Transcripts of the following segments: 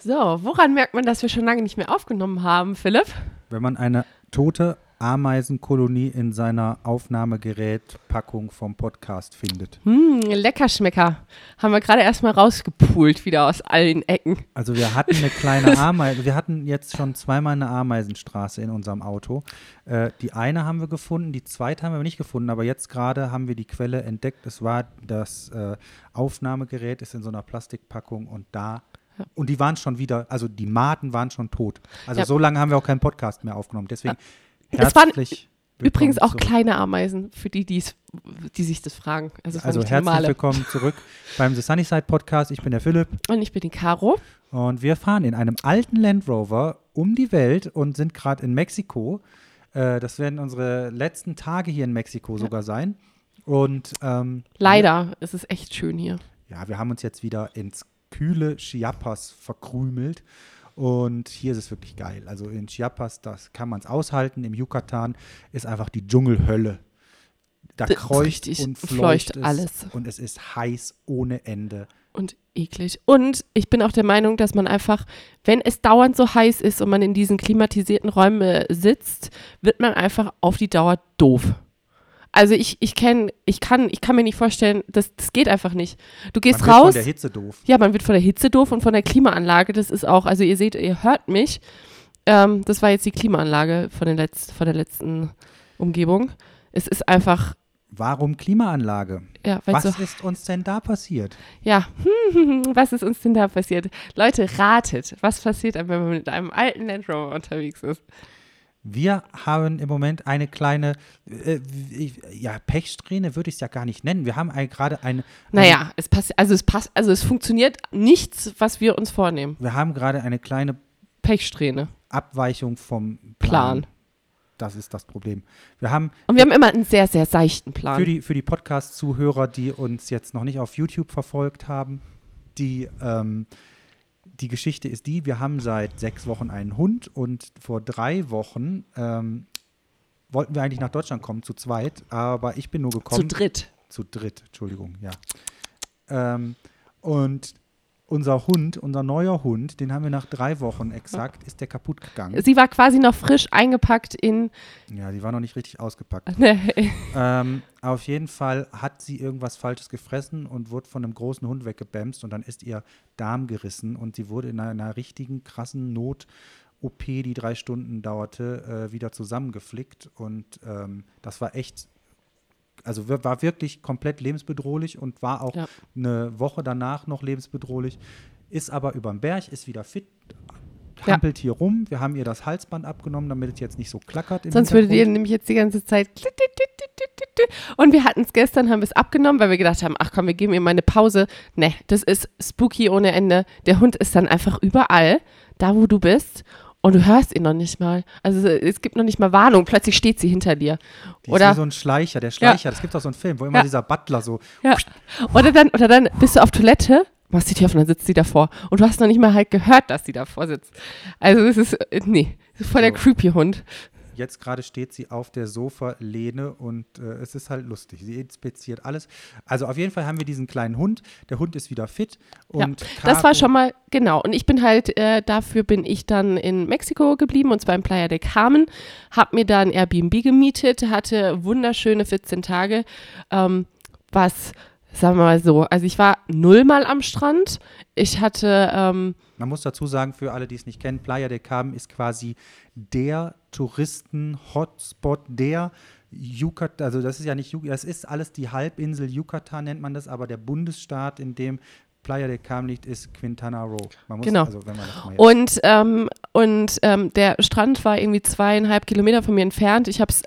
So, woran merkt man, dass wir schon lange nicht mehr aufgenommen haben, Philipp? Wenn man eine tote Ameisenkolonie in seiner Aufnahmegerätpackung vom Podcast findet. Hm, Leckerschmecker. Haben wir gerade erstmal rausgepult, wieder aus allen Ecken. Also wir hatten eine kleine Ameise, wir hatten jetzt schon zweimal eine Ameisenstraße in unserem Auto. Äh, die eine haben wir gefunden, die zweite haben wir nicht gefunden, aber jetzt gerade haben wir die Quelle entdeckt. Es war das äh, Aufnahmegerät, ist in so einer Plastikpackung und da Ja. und die waren schon wieder, also die Maden waren schon tot. Also Ja. so lange haben wir auch keinen Podcast mehr aufgenommen. Deswegen Es waren herzlich Übrigens auch zurück. kleine Ameisen, für die, die sich das fragen. Also, Also herzlich normale. willkommen zurück beim The Sunnyside Podcast. Ich bin der Philipp Und ich bin die Caro. und wir fahren in einem alten Land Rover um die Welt und sind gerade in Mexiko. Äh, das werden unsere letzten Tage hier in Mexiko sogar sein. Und ähm, Leider, es ist echt schön hier. ja, wir haben uns jetzt wieder ins kühle Chiapas verkrümelt. Und hier ist es wirklich geil. Also in Chiapas, das kann man es aushalten. Im Yucatan ist einfach die Dschungelhölle. Da ist kreucht richtig und fleucht fleucht es alles. Und es ist heiß ohne Ende. Und eklig. Und ich bin auch der Meinung, dass man einfach, wenn es dauernd so heiß ist und man in diesen klimatisierten Räumen äh, sitzt, wird man einfach auf die Dauer doof. Also ich, ich kenne, ich kann, ich kann mir nicht vorstellen, das, das geht einfach nicht. Du gehst Man wird raus. von der Hitze doof. Ja, man wird von der Hitze doof und von der Klimaanlage. Das ist auch, also ihr seht, ihr hört mich. Ähm, das war jetzt die Klimaanlage von, den Letz-, von der letzten Umgebung. Es ist einfach, Warum Klimaanlage? ja, Was so, ist uns denn da passiert? ja, was ist uns denn da passiert? Leute, ratet, was passiert, wenn man mit einem alten Land Rover unterwegs ist? Wir haben im Moment eine kleine, äh, ja, Pechsträhne würde ich es ja gar nicht nennen. Wir haben gerade eine, Naja, es passt, also es passt, also es funktioniert nichts, was wir uns vornehmen. wir haben gerade eine kleine Pechsträhne, Abweichung vom Plan. Plan. Das ist das Problem. Wir haben Und wir haben immer einen sehr, sehr seichten Plan. für die, für die Podcast-Zuhörer, die uns jetzt noch nicht auf YouTube verfolgt haben, die, ähm, die Geschichte ist die, wir haben seit sechs Wochen einen Hund und vor drei Wochen ähm, wollten wir eigentlich nach Deutschland kommen, zu zweit, aber ich bin nur Zu gekommen. dritt. Zu dritt, Entschuldigung, ja. Ähm, und unser Hund, unser neuer Hund, den haben wir nach drei Wochen exakt, ist der kaputt gegangen. Sie war quasi noch frisch eingepackt in, Ja, die war noch nicht richtig ausgepackt. ne, ähm, auf jeden Fall hat sie irgendwas Falsches gefressen und wurde von einem großen Hund weggebämst und dann ist ihr Darm gerissen und sie wurde in einer, einer richtigen krassen Not-OP, die drei Stunden dauerte, äh, wieder zusammengeflickt und ähm, das war echt, also war wirklich komplett lebensbedrohlich und war auch Ja. eine Woche danach noch lebensbedrohlich, ist aber über den Berg, ist wieder fit, Ja. hampelt hier rum. Wir haben ihr das Halsband abgenommen, damit es jetzt nicht so klackert. Sonst würdet ihr nämlich jetzt die ganze Zeit. Und wir hatten es gestern, haben wir es abgenommen, weil wir gedacht haben, ach komm, wir geben ihr mal eine Pause. Ne, das ist spooky ohne Ende. Der Hund ist dann einfach überall, da wo du bist. Und du hörst ihn noch nicht mal. Also es gibt noch nicht mal Warnung. Plötzlich steht sie hinter dir. Die ist Oder wie so ein Schleicher, der Schleicher, das gibt auch so einen Film, wo immer Ja. dieser Butler so, Ja. Oder dann, oder dann bist du auf Toilette, machst die Tür auf und dann sitzt sie davor. Und du hast noch nicht mal halt gehört, dass sie davor sitzt. Also es ist, äh, nee, ist voll der So. creepy Hund. Jetzt gerade steht sie auf der Sofalehne und äh, es ist halt lustig. Sie inspiziert alles. Also auf jeden Fall haben wir diesen kleinen Hund. Der Hund ist wieder fit. Und Das war schon mal, genau. Und ich bin halt, äh, dafür bin ich dann in Mexiko geblieben und zwar in Playa del Carmen. Hab mir da ein Airbnb gemietet, hatte wunderschöne 14 Tage. Ähm, was, sagen wir mal so, also ich war nullmal am Strand. Ich hatte, ähm, Man muss dazu sagen, für alle, die es nicht kennen, Playa del Carmen ist quasi der Touristen-Hotspot, der Yucatan, also das ist ja nicht Yucatan, das ist alles die Halbinsel Yucatan nennt man das, aber der Bundesstaat, in dem Playa del Carmen liegt, ist Quintana Roo. Man muss, Genau. Also, wenn man das mal jetzt Und, ähm, und ähm, der Strand war irgendwie zweieinhalb Kilometer von mir entfernt. Ich habe es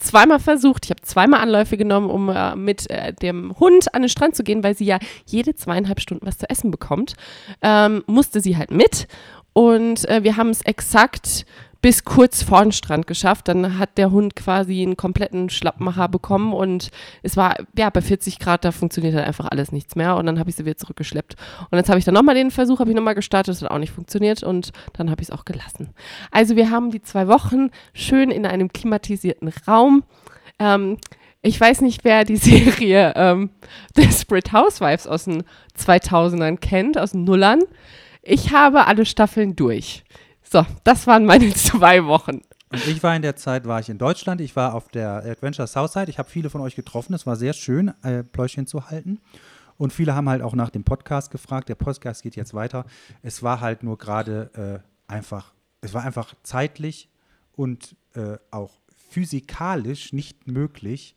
zweimal versucht. Ich habe zweimal Anläufe genommen, um äh, mit äh, dem Hund an den Strand zu gehen, weil sie ja jede zweieinhalb Stunden was zu essen bekommt. Ähm, musste sie halt mit. Und äh, wir haben es exakt bis kurz vor den Strand geschafft. Dann hat der Hund quasi einen kompletten Schlappmacher bekommen und es war, ja, bei 40 Grad, da funktioniert halt einfach alles nichts mehr und dann habe ich sie wieder zurückgeschleppt. Und jetzt habe ich dann nochmal den Versuch, habe ich nochmal gestartet, das hat auch nicht funktioniert und dann habe ich es auch gelassen. Also wir haben die zwei Wochen schön in einem klimatisierten Raum. Ähm, ich weiß nicht, wer die Serie ähm, Desperate Housewives aus den 2000ern kennt, aus den Nullern. Ich habe alle Staffeln durch. So, das waren meine zwei Wochen. Und ich war in der Zeit, war ich in Deutschland, ich war auf der Adventure Southside. Ich habe viele von euch getroffen. Es war sehr schön, äh, Pläuschen zu halten. Und viele haben halt auch nach dem Podcast gefragt. Der Podcast geht jetzt weiter. Es war halt nur gerade äh, einfach, es war einfach zeitlich und äh, auch physikalisch nicht möglich,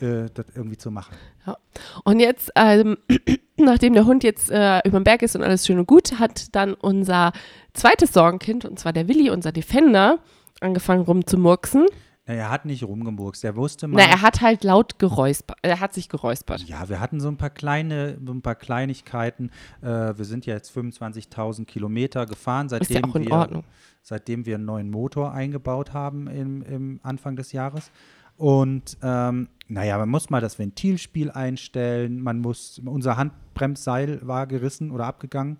äh, das irgendwie zu machen. Ja. Und jetzt, ähm, nachdem der Hund jetzt äh, über den Berg ist und alles schön und gut, hat dann unser zweites Sorgenkind, und zwar der Willi, unser Defender, angefangen rumzumurksen. Na, er hat nicht rumgemurkst. Er wusste mal. Na, er hat halt laut geräuspert. Er hat sich geräuspert. Ja, wir hatten so ein paar kleine, so ein paar Kleinigkeiten. Äh, wir sind ja jetzt 25.000 Kilometer gefahren, seitdem, Ist ja auch in wir, Ordnung. seitdem wir einen neuen Motor eingebaut haben im, im Anfang des Jahres. Und ähm, naja, man muss mal das Ventilspiel einstellen. Man muss, unser Handbremsseil war gerissen oder abgegangen.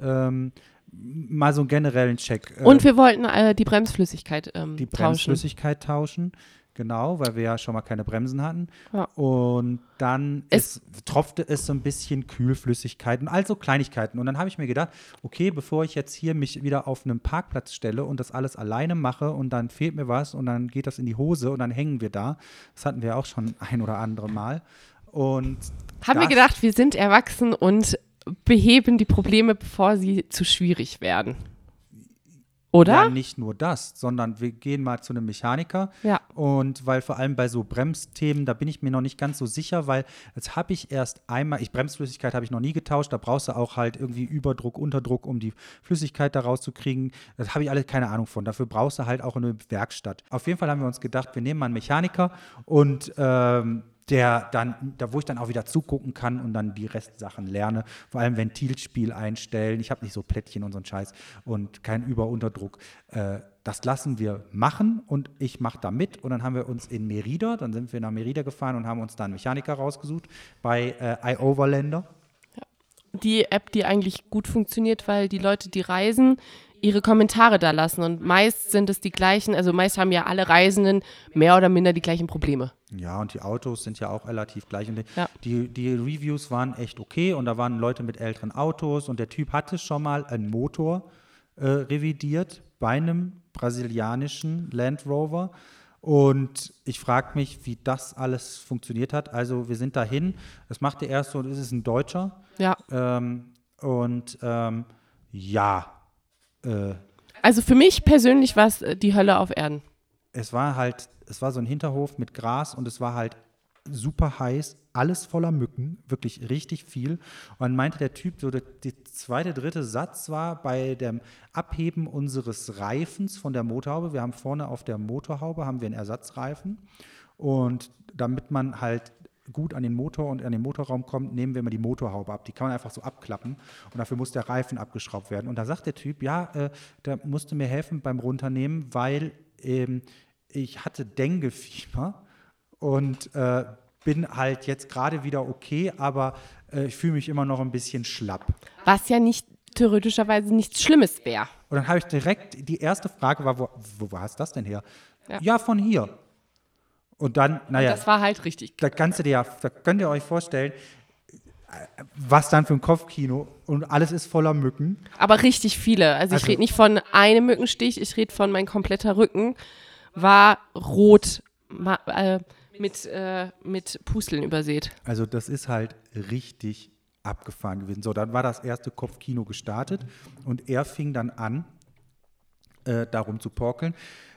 Ähm, mal so einen generellen Check. Äh, Und wir wollten äh, die Bremsflüssigkeit ähm, die tauschen. Bremsflüssigkeit tauschen. Genau, weil wir ja schon mal keine Bremsen hatten. Ja. Und dann Es- ist, tropfte es so ein bisschen Kühlflüssigkeit und also Kleinigkeiten. Und dann habe ich mir gedacht, okay, bevor ich jetzt hier mich wieder auf einen Parkplatz stelle und das alles alleine mache und dann fehlt mir was und dann geht das in die Hose und dann hängen wir da. Das hatten wir auch schon ein oder andere Mal. Und Haben wir gedacht, wir sind erwachsen und beheben die Probleme, bevor sie zu schwierig werden. Oder? Ja, nicht nur das, sondern wir gehen mal zu einem Mechaniker. Ja. Und weil vor allem bei so Bremsthemen, da bin ich mir noch nicht ganz so sicher, weil jetzt habe ich erst einmal, ich Bremsflüssigkeit habe ich noch nie getauscht, da brauchst du auch halt irgendwie Überdruck, Unterdruck, um die Flüssigkeit da rauszukriegen. Das habe ich alle keine Ahnung von. Dafür brauchst du halt auch eine Werkstatt. Auf jeden Fall haben wir uns gedacht, wir nehmen mal einen Mechaniker und ähm, der dann, da wo ich dann auch wieder zugucken kann und dann die Restsachen lerne, vor allem Ventilspiel einstellen. Ich habe nicht so Plättchen und so einen Scheiß und kein Überunterdruck. Äh, das lassen wir machen und ich mache da mit. Und dann haben wir uns in Merida, dann sind wir nach Merida gefahren und haben uns da einen Mechaniker rausgesucht bei äh, iOverlander. die App, die eigentlich gut funktioniert, weil die Leute, die reisen, ihre Kommentare da lassen. Und meist sind es die gleichen, also meist haben ja alle Reisenden mehr oder minder die gleichen Probleme. Ja, und die Autos sind ja auch relativ gleich. Und die, Ja. die, die Reviews waren echt okay und da waren Leute mit älteren Autos und der Typ hatte schon mal einen Motor äh, revidiert bei einem brasilianischen Land Rover. Und ich frage mich, wie das alles funktioniert hat. Also wir sind dahin, das machte erst so, ist es ein Deutscher. Ja. Ähm, und ähm, ja, äh, Also für mich persönlich war es äh, die Hölle auf Erden. es war halt, es war so ein Hinterhof mit Gras und es war halt super heiß, alles voller Mücken, wirklich richtig viel. Und dann meinte der Typ, so der, der zweite, dritte Satz war bei dem Abheben unseres Reifens von der Motorhaube. Wir haben vorne auf der Motorhaube haben wir einen Ersatzreifen und damit man halt gut an den Motor und an den Motorraum kommt, nehmen wir immer die Motorhaube ab. Die kann man einfach so abklappen und dafür muss der Reifen abgeschraubt werden. Und da sagt der Typ, ja, äh, der musste mir helfen beim Runternehmen, weil ähm, ich hatte Dengue-Fieber und äh, bin halt jetzt gerade wieder okay, aber äh, ich fühle mich immer noch ein bisschen schlapp. Was ja nicht theoretischerweise nichts Schlimmes wäre. Und dann habe ich direkt, die erste Frage war, wo, wo war es das denn her? Ja. Ja. von hier. Und dann, naja, Das war halt richtig. da, kannst du dir, ja- da könnt ihr euch vorstellen, was dann für ein Kopfkino und alles ist voller Mücken. Aber richtig viele. Also ich Also- rede nicht von einem Mückenstich, ich rede von mein kompletter Rücken war rot äh, mit, äh, mit Pusteln übersät. Also das ist halt richtig abgefahren gewesen. So, dann war das erste Kopfkino gestartet und er fing dann an, äh, darum zu porkeln.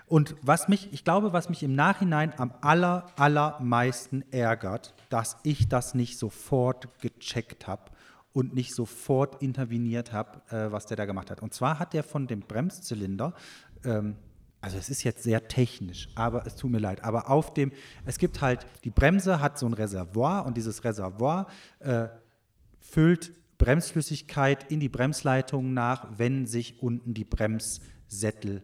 Und was mich, ich glaube, was mich im Nachhinein am aller, allermeisten ärgert, dass ich das nicht sofort gecheckt habe und nicht sofort interveniert habe, äh, was der da gemacht hat. Und zwar hat der von dem Bremszylinder, ähm, also es ist jetzt sehr technisch, aber es tut mir leid, aber auf dem, es gibt halt, die Bremse hat so ein Reservoir und dieses Reservoir äh, füllt Bremsflüssigkeit in die Bremsleitungen nach, wenn sich unten die Bremssättel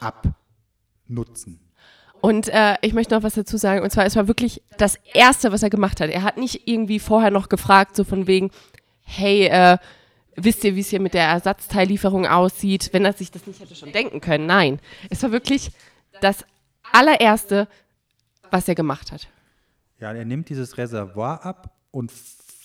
abnutzen. Und äh, ich möchte noch was dazu sagen. Und zwar, es war wirklich das Erste, was er gemacht hat. Er hat nicht irgendwie vorher noch gefragt, so von wegen, hey, äh, wisst ihr, wie es hier mit der Ersatzteillieferung aussieht, wenn er sich das nicht hätte schon denken können. Nein, es war wirklich das allererste, was er gemacht hat. Ja, er nimmt dieses Reservoir ab und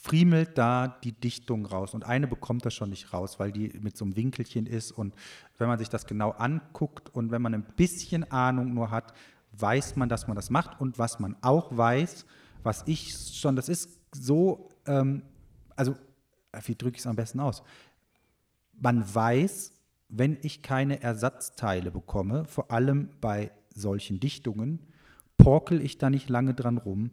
friemelt da die Dichtung raus. Und eine bekommt das schon nicht raus, weil die mit so einem Winkelchen ist. Und wenn man sich das genau anguckt und wenn man ein bisschen Ahnung nur hat, weiß man, dass man das macht. Und was man auch weiß, was ich schon, das ist so, ähm, also wie drücke ich es am besten aus? Man weiß, wenn ich keine Ersatzteile bekomme, vor allem bei solchen Dichtungen, porkel ich da nicht lange dran rum.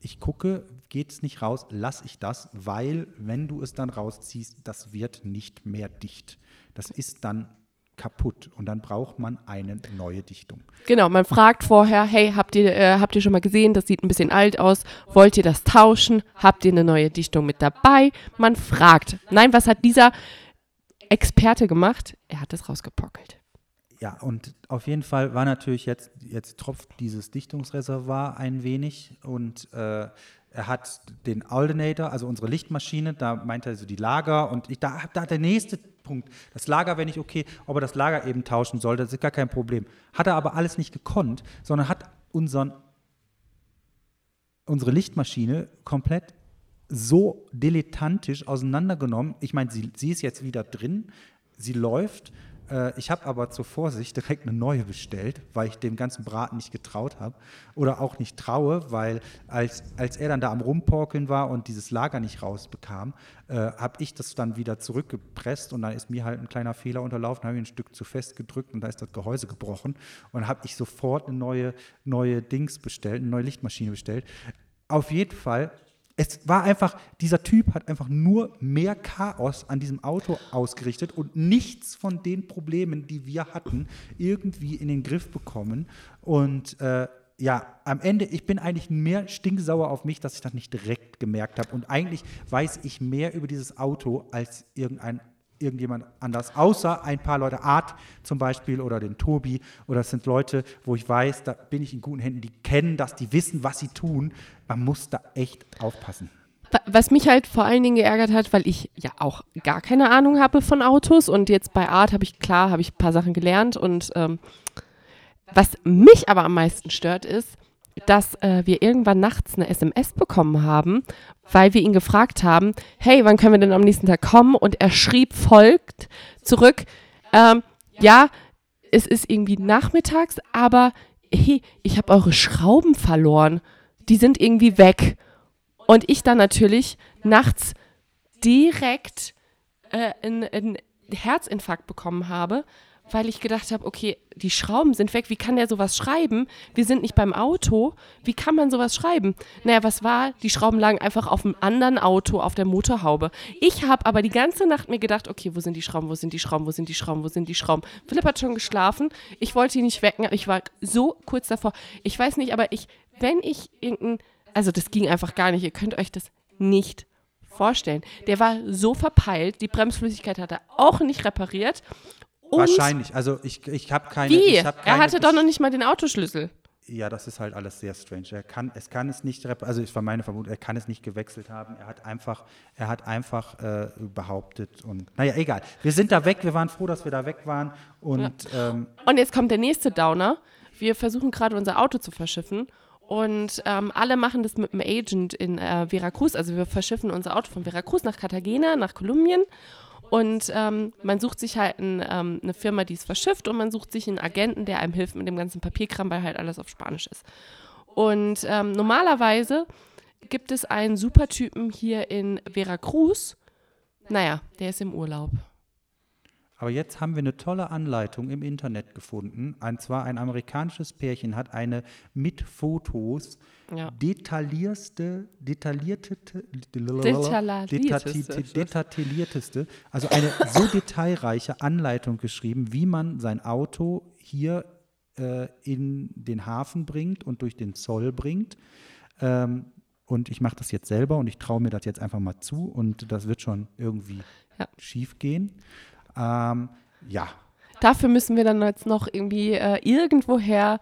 Ich gucke, geht es nicht raus, lasse ich das, weil wenn du es dann rausziehst, das wird nicht mehr dicht. Das ist dann kaputt und dann braucht man eine neue Dichtung. Genau, man fragt vorher, hey, habt ihr, äh, habt ihr schon mal gesehen, das sieht ein bisschen alt aus, wollt ihr das tauschen? Habt ihr eine neue Dichtung mit dabei? Man fragt. Nein, was hat dieser Experte gemacht? Er hat es rausgepockelt. Ja, und auf jeden Fall war natürlich jetzt, jetzt tropft dieses Dichtungsreservoir ein wenig und äh, er hat den Alternator, also unsere Lichtmaschine, da meinte er so die Lager und ich, da, da der nächste Punkt. Das Lager wäre nicht okay, ob er das Lager eben tauschen sollte, das ist gar kein Problem. Hat er aber alles nicht gekonnt, sondern hat unseren, unsere Lichtmaschine komplett so dilettantisch auseinandergenommen. Ich meine, sie, sie ist jetzt wieder drin, sie läuft ich habe aber zur Vorsicht direkt eine neue bestellt, weil ich dem ganzen Braten nicht getraut habe. Oder auch nicht traue, weil als, als er dann da am Rumporkeln war und dieses Lager nicht rausbekam, äh, habe ich das dann wieder zurückgepresst und dann ist mir halt ein kleiner Fehler unterlaufen, habe ich ein Stück zu fest gedrückt und da ist das Gehäuse gebrochen. Und habe ich sofort eine neue, neue Dings bestellt, eine neue Lichtmaschine bestellt. Auf jeden Fall es war einfach, dieser Typ hat einfach nur mehr Chaos an diesem Auto ausgerichtet und nichts von den Problemen, die wir hatten, irgendwie in den Griff bekommen. Und äh, ja, am Ende, ich bin eigentlich mehr stinksauer auf mich, dass ich das nicht direkt gemerkt habe. Und eigentlich weiß ich mehr über dieses Auto als irgendein irgendjemand anders, außer ein paar Leute, Art zum Beispiel oder den Tobi, oder es sind Leute, wo ich weiß, da bin ich in guten Händen, die kennen das, die wissen, was sie tun. Man muss da echt aufpassen. Was mich halt vor allen Dingen geärgert hat, weil ich ja auch gar keine Ahnung habe von Autos und jetzt bei Art habe ich, klar, habe ich ein paar Sachen gelernt und ähm, was mich aber am meisten stört ist, dass äh, wir irgendwann nachts eine SMS bekommen haben, weil wir ihn gefragt haben, hey, wann können wir denn am nächsten Tag kommen? Und er schrieb folgt zurück, ähm, ja, es ist irgendwie nachmittags, aber hey, ich habe eure Schrauben verloren. Die sind irgendwie weg. Und ich dann natürlich nachts direkt äh, einen Herzinfarkt bekommen habe, weil ich gedacht habe, okay, die Schrauben sind weg, wie kann der sowas schreiben? Wir sind nicht beim Auto, wie kann man sowas schreiben? Naja, was war? Die Schrauben lagen einfach auf einem anderen Auto, auf der Motorhaube. Ich habe aber die ganze Nacht mir gedacht, okay, wo sind die Schrauben, wo sind die Schrauben, wo sind die Schrauben, wo sind die Schrauben? Philipp hat schon geschlafen, ich wollte ihn nicht wecken, ich war so kurz davor. Ich weiß nicht, aber ich, wenn ich irgendein, also das ging einfach gar nicht, ihr könnt euch das nicht vorstellen. Der war so verpeilt, die Bremsflüssigkeit hat er auch nicht repariert und Wahrscheinlich. Also ich, ich habe keine. Wie? Ich hab keine, er hatte doch noch nicht mal den Autoschlüssel. Ja, das ist halt alles sehr strange. Er kann, es kann es nicht, also es war meine Vermutung, er kann es nicht gewechselt haben. Er hat einfach, er hat einfach äh, behauptet und, naja, egal. Wir sind da weg, wir waren froh, dass wir da weg waren und. Ja. Ähm, und jetzt kommt der nächste Downer. Wir versuchen gerade unser Auto zu verschiffen und ähm, alle machen das mit einem Agent in äh, Veracruz. Also wir verschiffen unser Auto von Veracruz nach Cartagena, nach Kolumbien und ähm, man sucht sich halt ein, ähm, eine Firma, die es verschifft und man sucht sich einen Agenten, der einem hilft mit dem ganzen Papierkram, weil halt alles auf Spanisch ist. Und ähm, normalerweise gibt es einen Supertypen hier in Veracruz. Naja, der ist im Urlaub. Aber jetzt haben wir eine tolle Anleitung im Internet gefunden. Und zwar ein amerikanisches Pärchen hat eine mit Fotos ja. detaillierste, detaillierteste, detaillierteste, also eine so detailreiche Anleitung geschrieben, wie man sein Auto hier äh, in den Hafen bringt und durch den Zoll bringt. Ähm, und ich mache das jetzt selber und ich traue mir das jetzt einfach mal zu und das wird schon irgendwie ja. schief gehen. Ähm, ja. Dafür müssen wir dann jetzt noch irgendwie äh, irgendwoher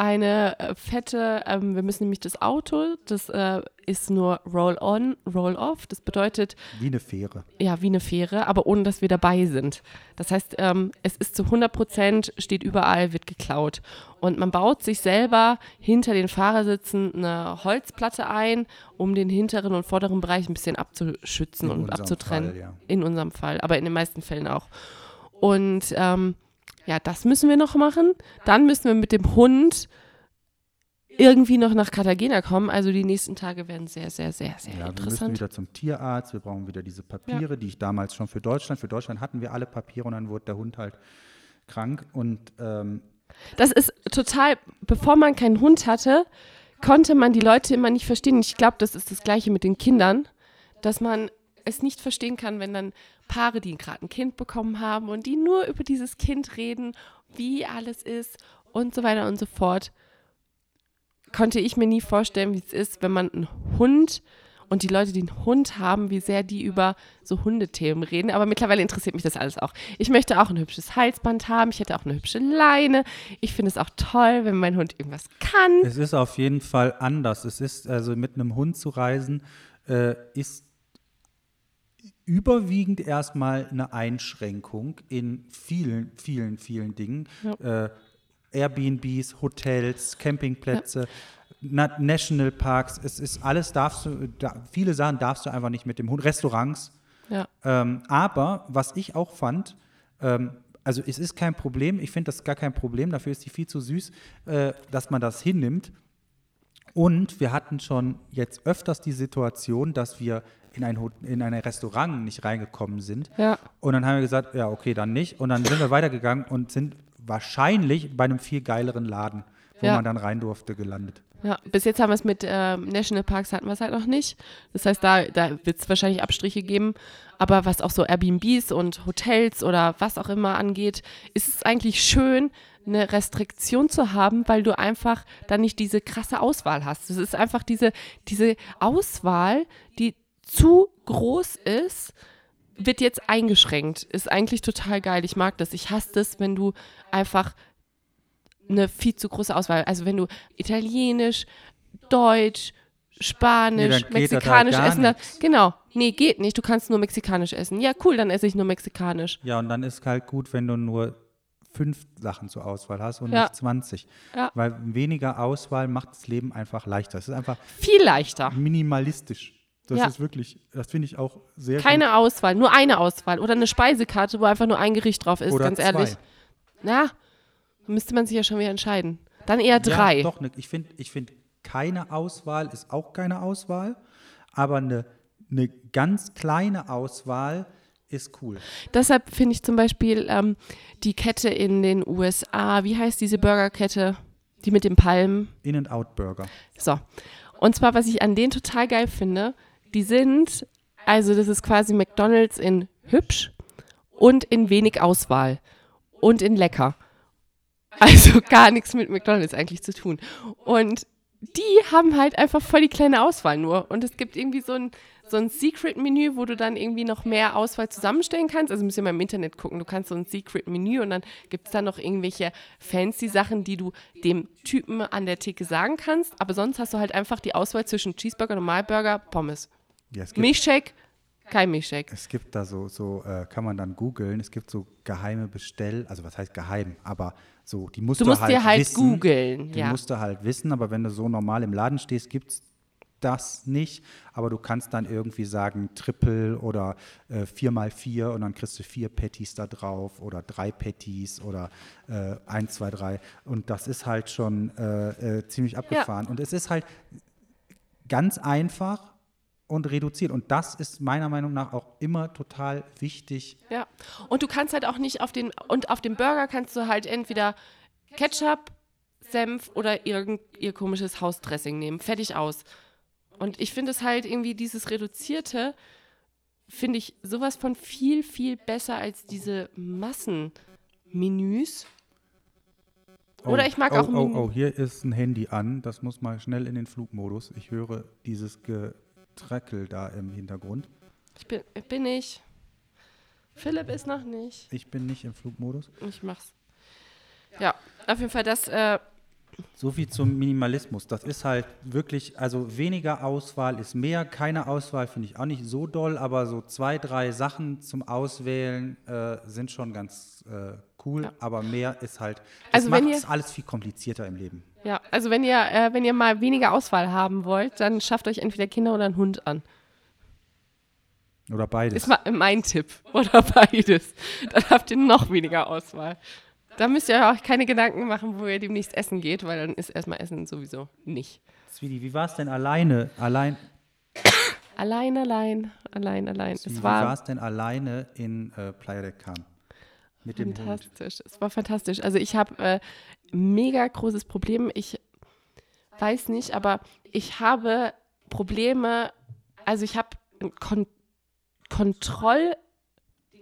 eine äh, fette, ähm, wir müssen nämlich das Auto, das äh, ist nur Roll-on, Roll-off. Das bedeutet, Wie eine Fähre. ja, wie eine Fähre, aber ohne, dass wir dabei sind. Das heißt, ähm, es ist zu 100 Prozent, steht überall, wird geklaut. Und man baut sich selber hinter den Fahrersitzen eine Holzplatte ein, um den hinteren und vorderen Bereich ein bisschen abzuschützen In und abzutrennen. Fall, ja. In unserem Fall, aber in den meisten Fällen auch. Und ähm, ja, das müssen wir noch machen. Dann müssen wir mit dem Hund irgendwie noch nach Cartagena kommen. Also die nächsten Tage werden sehr, sehr, sehr, sehr Ja, wir müssen interessant. wieder zum Tierarzt, wir brauchen wieder diese Papiere, die ich damals schon für Deutschland, für Deutschland hatten wir alle Papiere und dann wurde der Hund halt krank und ähm, Das ist total, bevor man keinen Hund hatte, konnte man die Leute immer nicht verstehen. Ich glaube, das ist das Gleiche mit den Kindern, dass man es nicht verstehen kann, wenn dann Paare, die gerade ein Kind bekommen haben und die nur über dieses Kind reden, wie alles ist und so weiter und so fort, konnte ich mir nie vorstellen, wie es ist, wenn man einen Hund und die Leute, die einen Hund haben, wie sehr die über so Hundethemen reden. Aber mittlerweile interessiert mich das alles auch. Ich möchte auch ein hübsches Halsband haben. Ich hätte auch eine hübsche Leine. Ich finde es auch toll, wenn mein Hund irgendwas kann. es ist auf jeden Fall anders. Es ist also mit einem Hund zu reisen, äh, ist überwiegend erstmal eine Einschränkung in vielen, vielen, vielen Dingen. Äh, Airbnbs, Hotels, Campingplätze, Na Nationalparks, es ist alles darfst du, da, viele Sachen darfst du einfach nicht mit dem Hund, Restaurants. Ja. Ähm, aber was ich auch fand, ähm, also es ist kein Problem, ich finde das gar kein Problem, dafür ist die viel zu süß, äh, dass man das hinnimmt. Und wir hatten schon jetzt öfters die Situation, dass wir in ein, in ein Restaurant nicht reingekommen sind. Ja. Und dann haben wir gesagt, ja, okay, dann nicht. Und dann sind wir weitergegangen und sind wahrscheinlich bei einem viel geileren Laden, wo Ja. man dann rein durfte, gelandet. Ja, bis jetzt haben wir es mit ähm, Nationalparks hatten wir es halt noch nicht. Das heißt, da, da wird es wahrscheinlich Abstriche geben. Aber was auch so Airbnbs und Hotels oder was auch immer angeht, ist es eigentlich schön, eine Restriktion zu haben, weil du einfach dann nicht diese krasse Auswahl hast. Es ist einfach diese, diese Auswahl, die zu groß ist, wird jetzt eingeschränkt. Ist eigentlich total geil. Ich mag das. Ich hasse das, wenn du einfach eine viel zu große Auswahl. Also wenn du Italienisch, Deutsch, Spanisch, Nee, halt Mexikanisch gar essen. nix. Genau. Nee, geht nicht. Du kannst nur Mexikanisch essen. Ja, cool, dann esse ich nur Mexikanisch. Ja, und dann ist halt gut, wenn du nur fünf Sachen zur Auswahl hast und Ja. nicht 20. Ja. Weil weniger Auswahl macht das Leben einfach leichter. Es ist einfach Viel leichter. minimalistisch. Das Ja. ist wirklich, das finde ich auch sehr Keine Auswahl, nur eine Auswahl. Oder eine Speisekarte, wo einfach nur ein Gericht drauf ist, Oder ganz zwei. ehrlich. Na, müsste man sich ja schon wieder entscheiden. Dann eher gut. drei. Ja, doch, ne, ich finde, ich find, keine Auswahl ist auch keine Auswahl, aber eine, eine ganz kleine Auswahl ist cool. Deshalb finde ich zum Beispiel ähm, die Kette in den USA, wie heißt diese Burgerkette? Die mit den Palmen. In-N-Out-Burger. So. Und zwar, was ich an denen total geil finde, die sind, also das ist quasi McDonalds in hübsch und in wenig Auswahl und in lecker. Also gar nichts mit McDonalds eigentlich zu tun. Und die haben halt einfach voll die kleine Auswahl nur. Und es gibt irgendwie so ein, so ein Secret-Menü, wo du dann irgendwie noch mehr Auswahl zusammenstellen kannst. Also müsst ihr mal im Internet gucken. Du kannst so ein Secret-Menü und dann gibt es da noch irgendwelche fancy Sachen, die du dem Typen an der Theke sagen kannst. Aber sonst hast du halt einfach die Auswahl zwischen Cheeseburger, Normalburger, Pommes. Ja, es gibt, Milchshake, kein Milchshake. es gibt da so, so äh, kann man dann googeln, es gibt so geheime Bestell, also was heißt geheim, aber so, die musst Du du, musst halt dir halt wissen. googeln, Die ja. musst du halt wissen, aber wenn du so normal im Laden stehst, gibt es das nicht. Aber du kannst dann irgendwie sagen Triple oder äh, 4x4 und dann kriegst du vier Patties da drauf oder drei Patties oder äh, 1, 2, 3. Und das ist halt schon äh, äh, ziemlich abgefahren. Und es ist halt ganz einfach und reduziert. Und das ist meiner Meinung nach auch immer total wichtig. Ja. Und du kannst halt auch nicht auf den, und auf dem Burger kannst du halt entweder Ketchup, Senf oder irgend, ihr komisches Hausdressing nehmen. Fertig aus. Und ich finde es halt irgendwie dieses Reduzierte, finde ich sowas von viel, viel besser als diese Massenmenüs. Oder ich mag oh, auch Oh, Menü- oh, hier ist ein Handy an. Das muss mal schnell in den Flugmodus. Ich höre dieses Getreckel da im Hintergrund. Ich bin, bin ich. Philipp ist noch nicht. Ich bin nicht im Flugmodus. Ich mach's. Ja, auf jeden Fall, das äh, So viel zum Minimalismus. Das ist halt wirklich, also weniger Auswahl ist mehr. Keine Auswahl finde ich auch nicht so doll, aber so zwei, drei Sachen zum Auswählen äh, sind schon ganz äh, cool, Ja. aber mehr ist halt, das Also macht es alles viel komplizierter im Leben. Ja, also wenn ihr, äh, wenn ihr mal weniger Auswahl haben wollt, dann schafft euch entweder Kinder oder einen Hund an. Oder beides. Ist mein Tipp. Oder beides. Dann habt ihr noch weniger Auswahl. Da müsst ihr euch auch keine Gedanken machen, wo ihr demnächst essen geht, weil dann ist erstmal Essen sowieso nicht. Sweetie, wie war es denn alleine? Allein, Allein, allein, allein, allein. wie Es war war es denn alleine in äh, Playa del Carmen? Mit dem Hund. fantastisch. Es war fantastisch. Also ich habe äh, mega großes Problem. Ich weiß nicht, aber ich habe Probleme. Also ich habe Kon Kontroll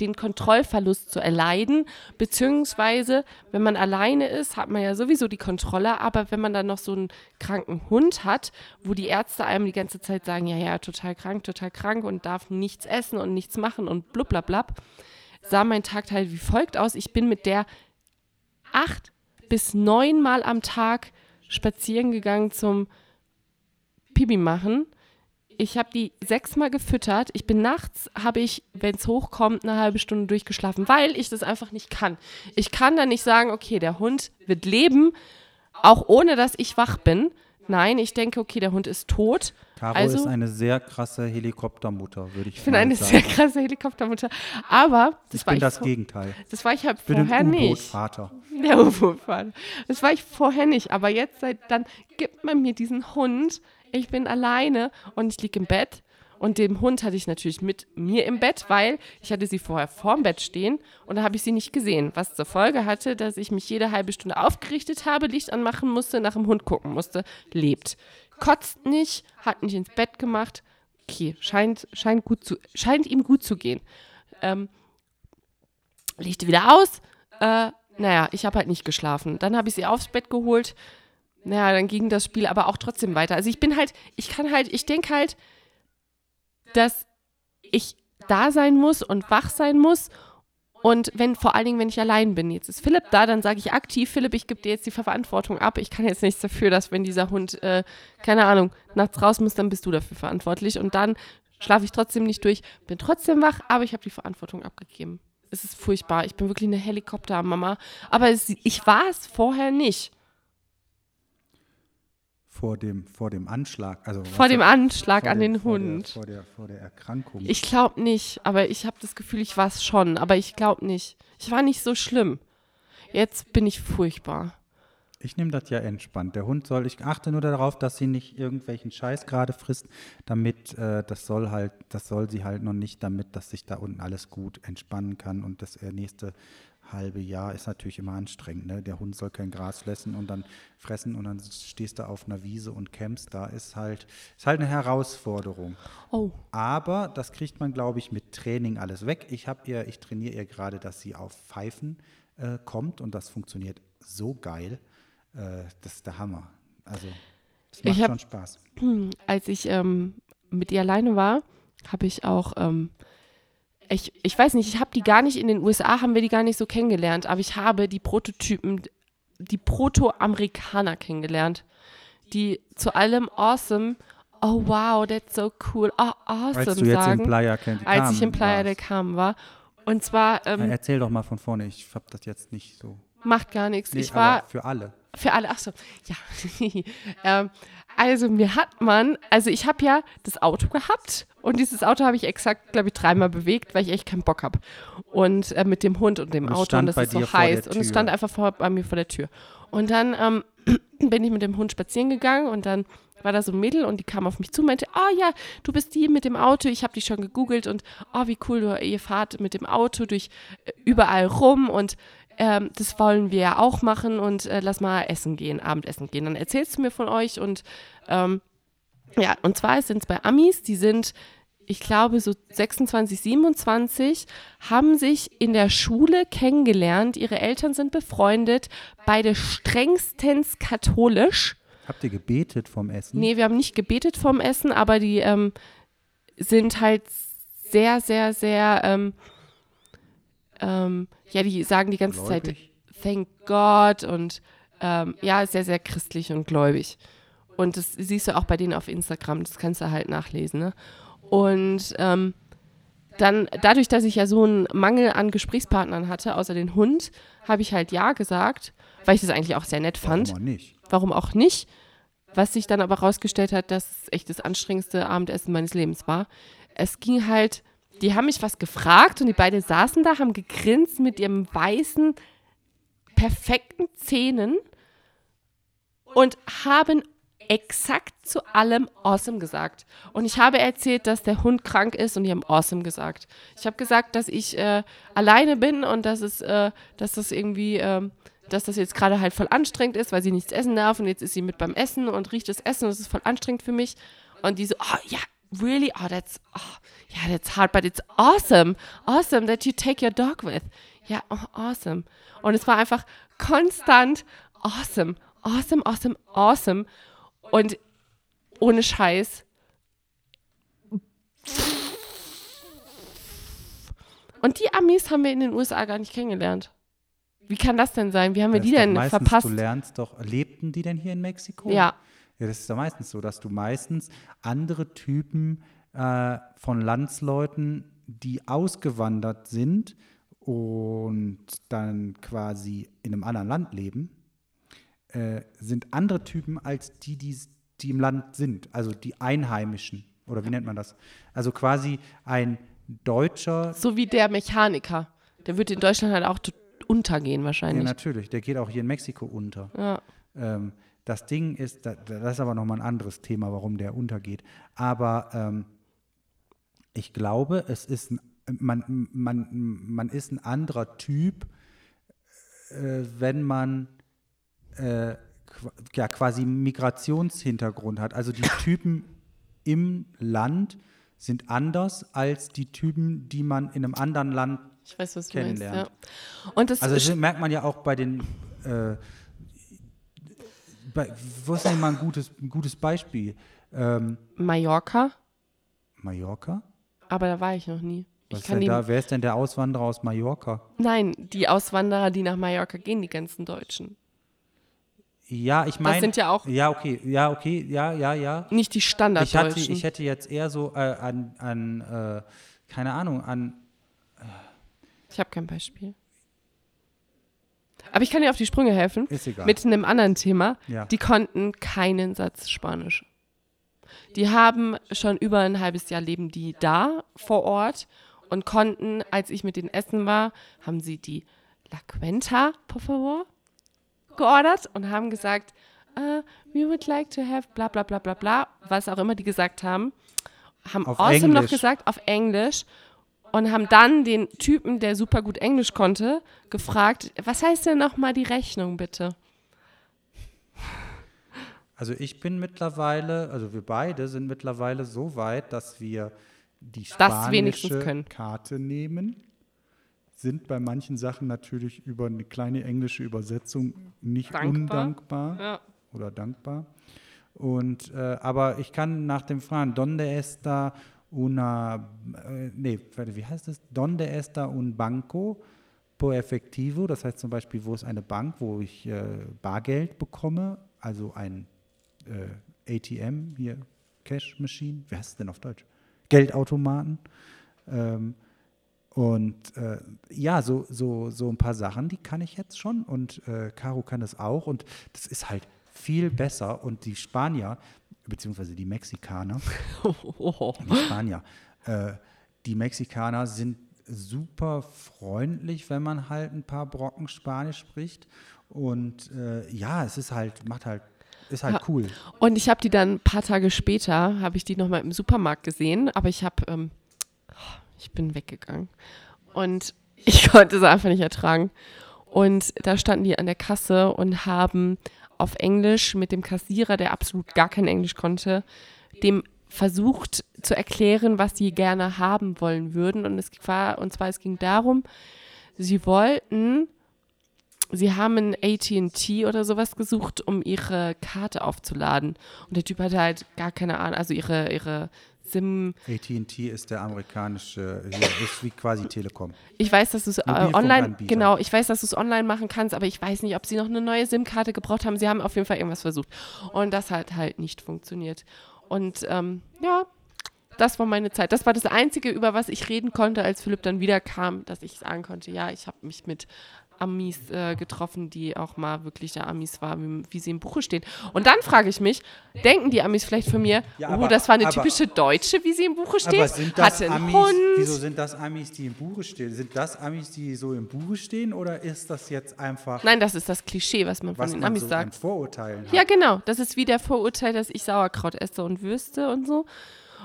den Kontrollverlust zu erleiden, beziehungsweise wenn man alleine ist, hat man ja sowieso die Kontrolle, aber wenn man dann noch so einen kranken Hund hat, wo die Ärzte einem die ganze Zeit sagen, ja, ja, total krank, total krank und darf nichts essen und nichts machen und blublablab, sah mein Tag halt wie folgt aus. Ich bin mit der acht bis neun Mal am Tag spazieren gegangen zum Pipi machen. Ich habe die sechsmal gefüttert. Ich bin nachts, habe ich, wenn es hochkommt, eine halbe Stunde durchgeschlafen, weil ich das einfach nicht kann. Ich kann dann nicht sagen, okay, der Hund wird leben, auch ohne dass ich wach bin. Nein, ich denke, okay, der Hund ist tot. Caro also, ist eine sehr krasse Helikoptermutter, würde ich ich bin eine sagen. sehr krasse Helikoptermutter. Aber das ich war bin das vor- Gegenteil. Das war ich halt Ich bin vorher ein nicht. U-Boot-Vater. Der U-Boot-Fahrer. Das war ich vorher nicht, aber jetzt seit dann gibt man mir diesen Hund. Ich bin alleine und ich liege im Bett. Und den Hund hatte ich natürlich mit mir im Bett, weil ich hatte sie vorher vorm Bett stehen und da habe ich sie nicht gesehen. Was zur Folge hatte, dass ich mich jede halbe Stunde aufgerichtet habe, Licht anmachen musste, nach dem Hund gucken musste. Lebt. Kotzt nicht, hat nicht ins Bett gemacht. Okay, scheint, scheint, gut zu, scheint ihm gut zu gehen. Ähm, Licht wieder aus. Äh, naja, ich habe halt nicht geschlafen. Dann habe ich sie aufs Bett geholt. Naja, dann ging das Spiel aber auch trotzdem weiter. Also ich bin halt, ich kann halt, ich denke halt, dass ich da sein muss und wach sein muss. Und wenn, vor allen Dingen, wenn ich allein bin. Jetzt ist Philipp da, dann sage ich aktiv, Philipp, ich gebe dir jetzt die Verantwortung ab. Ich kann jetzt nichts dafür, dass wenn dieser Hund, äh, keine Ahnung, nachts raus muss, dann bist du dafür verantwortlich. Und dann schlafe ich trotzdem nicht durch, bin trotzdem wach, aber ich habe die Verantwortung abgegeben. Es ist furchtbar. Ich bin wirklich eine Helikoptermama. Aber es, ich war es vorher nicht. Vor dem, vor dem Anschlag. Also Vor dem Anschlag vor an dem- den vor der- Hund. Vor der, vor der Erkrankung. Ich glaube nicht, aber ich habe das Gefühl, ich war es schon. Aber ich glaube nicht. Ich war nicht so schlimm. Jetzt bin ich furchtbar. Ich nehme das ja entspannt. Der Hund soll, ich achte nur darauf, dass sie nicht irgendwelchen Scheiß gerade frisst, damit äh, das soll halt, das soll sie halt noch nicht, damit dass sich da unten alles gut entspannen kann und das nächste halbe Jahr ist natürlich immer anstrengend. Ne? Der Hund soll kein Gras fressen und dann fressen und dann stehst du auf einer Wiese und campst. Da ist halt, ist halt eine Herausforderung. Oh, Aber das kriegt man, glaube ich, mit Training alles weg. Ich habe ihr, ich trainiere ihr gerade, dass sie auf Pfeifen äh, kommt und das funktioniert so geil. Äh, das ist der Hammer. Also, das macht hab- schon Spaß. als ich ähm, mit ihr alleine war, habe ich auch, ähm, ich, ich weiß nicht, ich habe die gar nicht in den USA, haben wir die gar nicht so kennengelernt, aber ich habe die Prototypen, die Proto-Amerikaner kennengelernt, die zu allem awesome, oh wow, that's so cool, oh awesome Als du jetzt sagen, in Playa Del als ich in Playa del. Carmen war. Und zwar, ähm, Na, Erzähl doch mal von vorne, ich habe das jetzt nicht so. macht gar nichts. Nee, ich war für alle. Für alle, ach so, ja. ähm, also mir hat man, also ich habe ja das Auto gehabt und dieses Auto habe ich exakt, glaube ich, dreimal bewegt, weil ich echt keinen Bock habe. Und äh, mit dem Hund und dem Und Auto und das ist so heiß. Und es stand einfach vor, bei mir vor der Tür. Und dann ähm, bin ich mit dem Hund spazieren gegangen und dann war da so ein Mädel und die kam auf mich zu und meinte, oh ja, du bist die mit dem Auto, ich habe dich schon gegoogelt und oh, wie cool, du, ihr fahrt mit dem Auto durch äh, überall rum und ähm, das wollen wir ja auch machen und äh, lass mal essen gehen, Abendessen gehen. Dann erzählst du mir von euch und ähm, ja, und zwar sind es bei Amis, die sind, ich glaube, so 26, 27, haben sich in der Schule kennengelernt, ihre Eltern sind befreundet, beide strengstens katholisch. Habt ihr gebetet vom Essen? Nee, wir haben nicht gebetet vom Essen, aber die ähm, sind halt sehr, sehr, sehr, ähm, ähm, ja, die sagen die ganze Zeit, Gläubig? thank God und ähm, ja, sehr, sehr christlich und gläubig. Und das siehst du auch bei denen auf Instagram, das kannst du halt nachlesen. Ne? Und ähm, dann, dadurch, dass ich ja so einen Mangel an Gesprächspartnern hatte, außer den Hund, habe ich halt Ja gesagt, weil ich das eigentlich auch sehr nett fand. Warum auch nicht? Warum auch nicht? Was sich dann aber rausgestellt hat, dass es echt das anstrengendste Abendessen meines Lebens war. Es ging halt, die haben mich was gefragt und die beiden saßen da, haben gegrinst mit ihrem weißen, perfekten Zähnen und haben exakt zu allem awesome gesagt. Und ich habe erzählt, dass der Hund krank ist und die haben awesome gesagt. Ich habe gesagt, dass ich äh, alleine bin und dass es, äh, dass das irgendwie, äh, dass das jetzt gerade halt voll anstrengend ist, weil sie nichts essen darf und jetzt ist sie mit beim Essen und riecht das Essen und es ist voll anstrengend für mich. Und die so, oh ja, really? Oh, that's, oh, yeah, that's hard, but it's awesome. Awesome that you take your dog with. Ja, oh, awesome. Und es war einfach konstant awesome, awesome, awesome, awesome. Und ohne Scheiß. Und die Amis haben wir in den USA gar nicht kennengelernt. Wie kann das denn sein? Wie haben wir Das die denn meistens, verpasst? Du lernst doch, lebten die denn hier in Mexiko? Ja, Ja, das ist doch meistens so, dass du meistens andere Typen äh, von Landsleuten, die ausgewandert sind und dann quasi in einem anderen Land leben, äh, sind andere Typen als die, die, die im Land sind, also die Einheimischen. Oder wie nennt man das? Also quasi ein Deutscher, so wie der Mechaniker. Der wird in Deutschland halt auch untergehen ja wahrscheinlich. natürlich, der geht auch hier in Mexiko unter. Ja. Ähm, das Ding ist, da- das ist aber nochmal ein anderes Thema, warum der untergeht. Aber ähm, ich glaube, es ist ein, man, man, man ist ein anderer Typ, äh, wenn man äh, ja, quasi Migrationshintergrund hat. Also die Typen im Land sind anders als die Typen, die man in einem anderen Land Ich weiß, was du meinst. Ja. Kennenlernt. Und das also das merkt man ja auch bei den. Äh, bei, wo ist denn mal ein gutes, ein gutes Beispiel? Ähm, Mallorca, Mallorca? aber da war ich noch nie. Was Ich ist da, wer ist denn der Auswanderer aus Mallorca? nein, die Auswanderer, die nach Mallorca gehen, die ganzen Deutschen. Ja, ich meine. sind ja auch- Ja, okay, ja, okay, ja, ja, ja. Nicht die Ich, hatte, ich hätte jetzt eher so äh, an, an äh, keine Ahnung, an. Ich habe kein Beispiel. Aber ich kann dir auf die Sprünge helfen. Ist egal. Mit einem anderen Thema. Ja. Die konnten keinen Satz Spanisch. Die haben schon über ein halbes Jahr leben die da vor Ort und konnten, als ich mit denen essen war, haben sie die La Cuenta, por favor, geordert und haben gesagt, uh, we would like to have bla bla bla bla bla, was auch immer die gesagt haben. Haben Auf awesome noch Englisch. gesagt auf Englisch und haben dann den Typen, der super gut Englisch konnte, gefragt, was heißt denn nochmal die Rechnung bitte? Also ich bin mittlerweile, also wir beide sind mittlerweile so weit, dass wir die spanische können. Karte nehmen. Sind bei manchen Sachen natürlich über eine kleine englische Übersetzung nicht Dankbar. undankbar Ja. oder dankbar. Und äh, aber ich kann nach dem fragen, donde está una, äh, nee, wie heißt es? Donde está un banco por efectivo? Das heißt zum Beispiel, wo ist eine Bank, wo ich äh, Bargeld bekomme, also ein äh, ATM, hier Cash Machine, wie heißt es denn auf Deutsch? Geldautomaten. Ähm, und äh, ja, so, so, so ein paar Sachen, die kann ich jetzt schon und äh, Caro kann das auch und das ist halt viel besser und die Spanier, beziehungsweise die Mexikaner, die Spanier, äh, die Mexikaner sind super freundlich, wenn man halt ein paar Brocken Spanisch spricht und äh, ja, es ist halt, macht halt, ist halt cool. Und ich habe die dann ein paar Tage später, habe ich die nochmal im Supermarkt gesehen, aber ich habe, ähm, ich bin weggegangen und ich konnte sie einfach nicht ertragen. Und da standen die an der Kasse und haben auf Englisch mit dem Kassierer, der absolut gar kein Englisch konnte, dem versucht zu erklären, was sie gerne haben wollen würden. Und es war, und zwar es ging darum, sie wollten sie haben ein AT&T oder sowas gesucht, um ihre Karte aufzuladen. Und der Typ hatte halt gar keine Ahnung, also ihre, ihre SIM. AT&T ist der amerikanische, ist wie quasi Telekom. Ich weiß, dass du es äh, online, genau, ich weiß, dass du es online machen kannst, aber ich weiß nicht, ob sie noch eine neue SIM-Karte gebraucht haben. Sie haben auf jeden Fall irgendwas versucht. Und das hat halt nicht funktioniert. Und ähm, ja, das war meine Zeit. Das war das Einzige, über was ich reden konnte, als Philipp dann wieder kam, dass ich sagen konnte, ja, ich habe mich mit Amis äh, getroffen, die auch mal wirklich der Amis waren, wie, wie, sie im Buche stehen. Und dann frage ich mich, denken die Amis vielleicht von mir, ja, aber, oh, das war eine aber, typische Deutsche, wie sie im Buche steht? Aber sind das Hatte Amis, Hund. Wieso sind das Amis, die im Buche stehen? Sind das Amis, die so im Buche stehen oder ist das jetzt einfach... Nein, das ist das Klischee, was man was von den Amis so sagt. Vorurteilen hat. Ja, genau. Das ist wie der Vorurteil, dass ich Sauerkraut esse und Würste und so.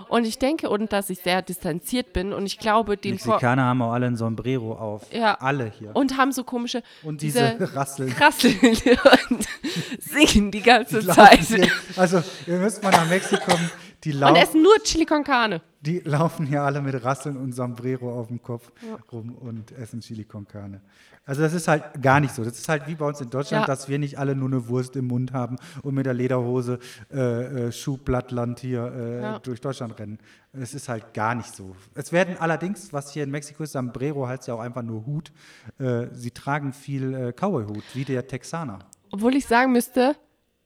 Und ich denke, und dass ich sehr distanziert bin und ich glaube, die Mexikaner haben auch alle ein Sombrero auf. Ja. Alle hier. Und haben so komische. Und diese, diese Rasseln. Rasseln und singen die ganze die Zeit. Hier, also, ihr müsst mal nach Mexiko kommen. Die laufen, und essen nur Chili con Carne. Die laufen hier alle mit Rasseln und Sombrero auf dem Kopf ja. rum und essen Chili con Carne. Also das ist halt gar nicht so. Das ist halt wie bei uns in Deutschland, ja. dass wir nicht alle nur eine Wurst im Mund haben und mit der Lederhose äh, äh, Schuhblattland hier äh, ja. durch Deutschland rennen. Es ist halt gar nicht so. Es werden allerdings, was hier in Mexiko ist, Sombrero heißt ja auch einfach nur Hut. Äh, sie tragen viel äh, Cowboy-Hut, wie der Texaner. Obwohl ich sagen müsste,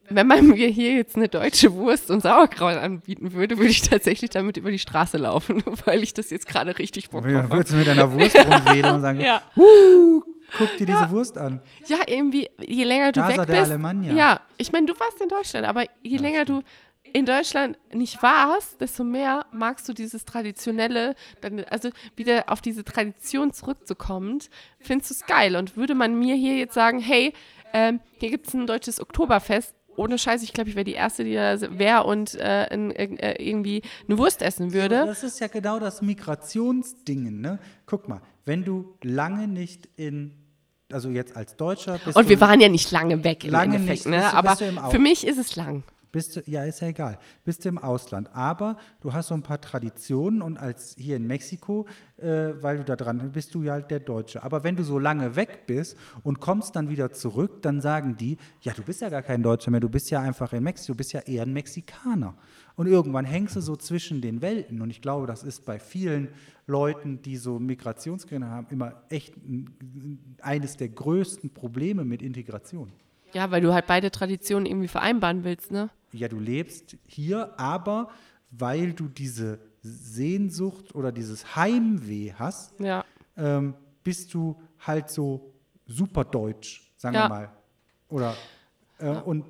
wenn man mir hier jetzt eine deutsche Wurst und Sauerkraut anbieten würde, würde ich tatsächlich damit über die Straße laufen, weil ich das jetzt gerade richtig Bock habe. Würdest du mit deiner Wurst rumwählen und sagen, ja. Huh, Guck dir diese ja. Wurst an. Ja, irgendwie, je länger du Casa weg bist. Alemannia. Ja, ich meine, du warst in Deutschland, aber je ja, länger du in Deutschland nicht warst, desto mehr magst du dieses Traditionelle, also wieder auf diese Tradition zurückzukommen, findest du es geil. Und würde man mir hier jetzt sagen, hey, ähm, hier gibt es ein deutsches Oktoberfest, ohne Scheiß, ich glaube, ich wäre die Erste, die da wäre und äh, in, äh, irgendwie eine Wurst essen würde. Das ist ja genau das Migrationsding, ne? Guck mal, wenn du lange nicht in also jetzt als Deutscher bist Und wir waren ja nicht lange weg im lange Endeffekt, nicht, ne? aber für mich ist es lang. Bist du, ja, ist ja egal. Bist du im Ausland. Aber du hast so ein paar Traditionen und als hier in Mexiko, äh, weil du da dran bist, bist du ja halt der Deutsche. Aber wenn du so lange weg bist und kommst dann wieder zurück, dann sagen die, ja, du bist ja gar kein Deutscher mehr, du bist ja einfach in Mexiko, du bist ja eher ein Mexikaner. Und irgendwann hängst du so zwischen den Welten. Und ich glaube, das ist bei vielen Leuten, die so Migrationskinder haben, immer echt eines der größten Probleme mit Integration. Ja, weil du halt beide Traditionen irgendwie vereinbaren willst, ne? Ja, du lebst hier, aber weil du diese Sehnsucht oder dieses Heimweh hast, ja. ähm, bist du halt so super deutsch, sagen ja. wir mal. Oder äh, ja. und,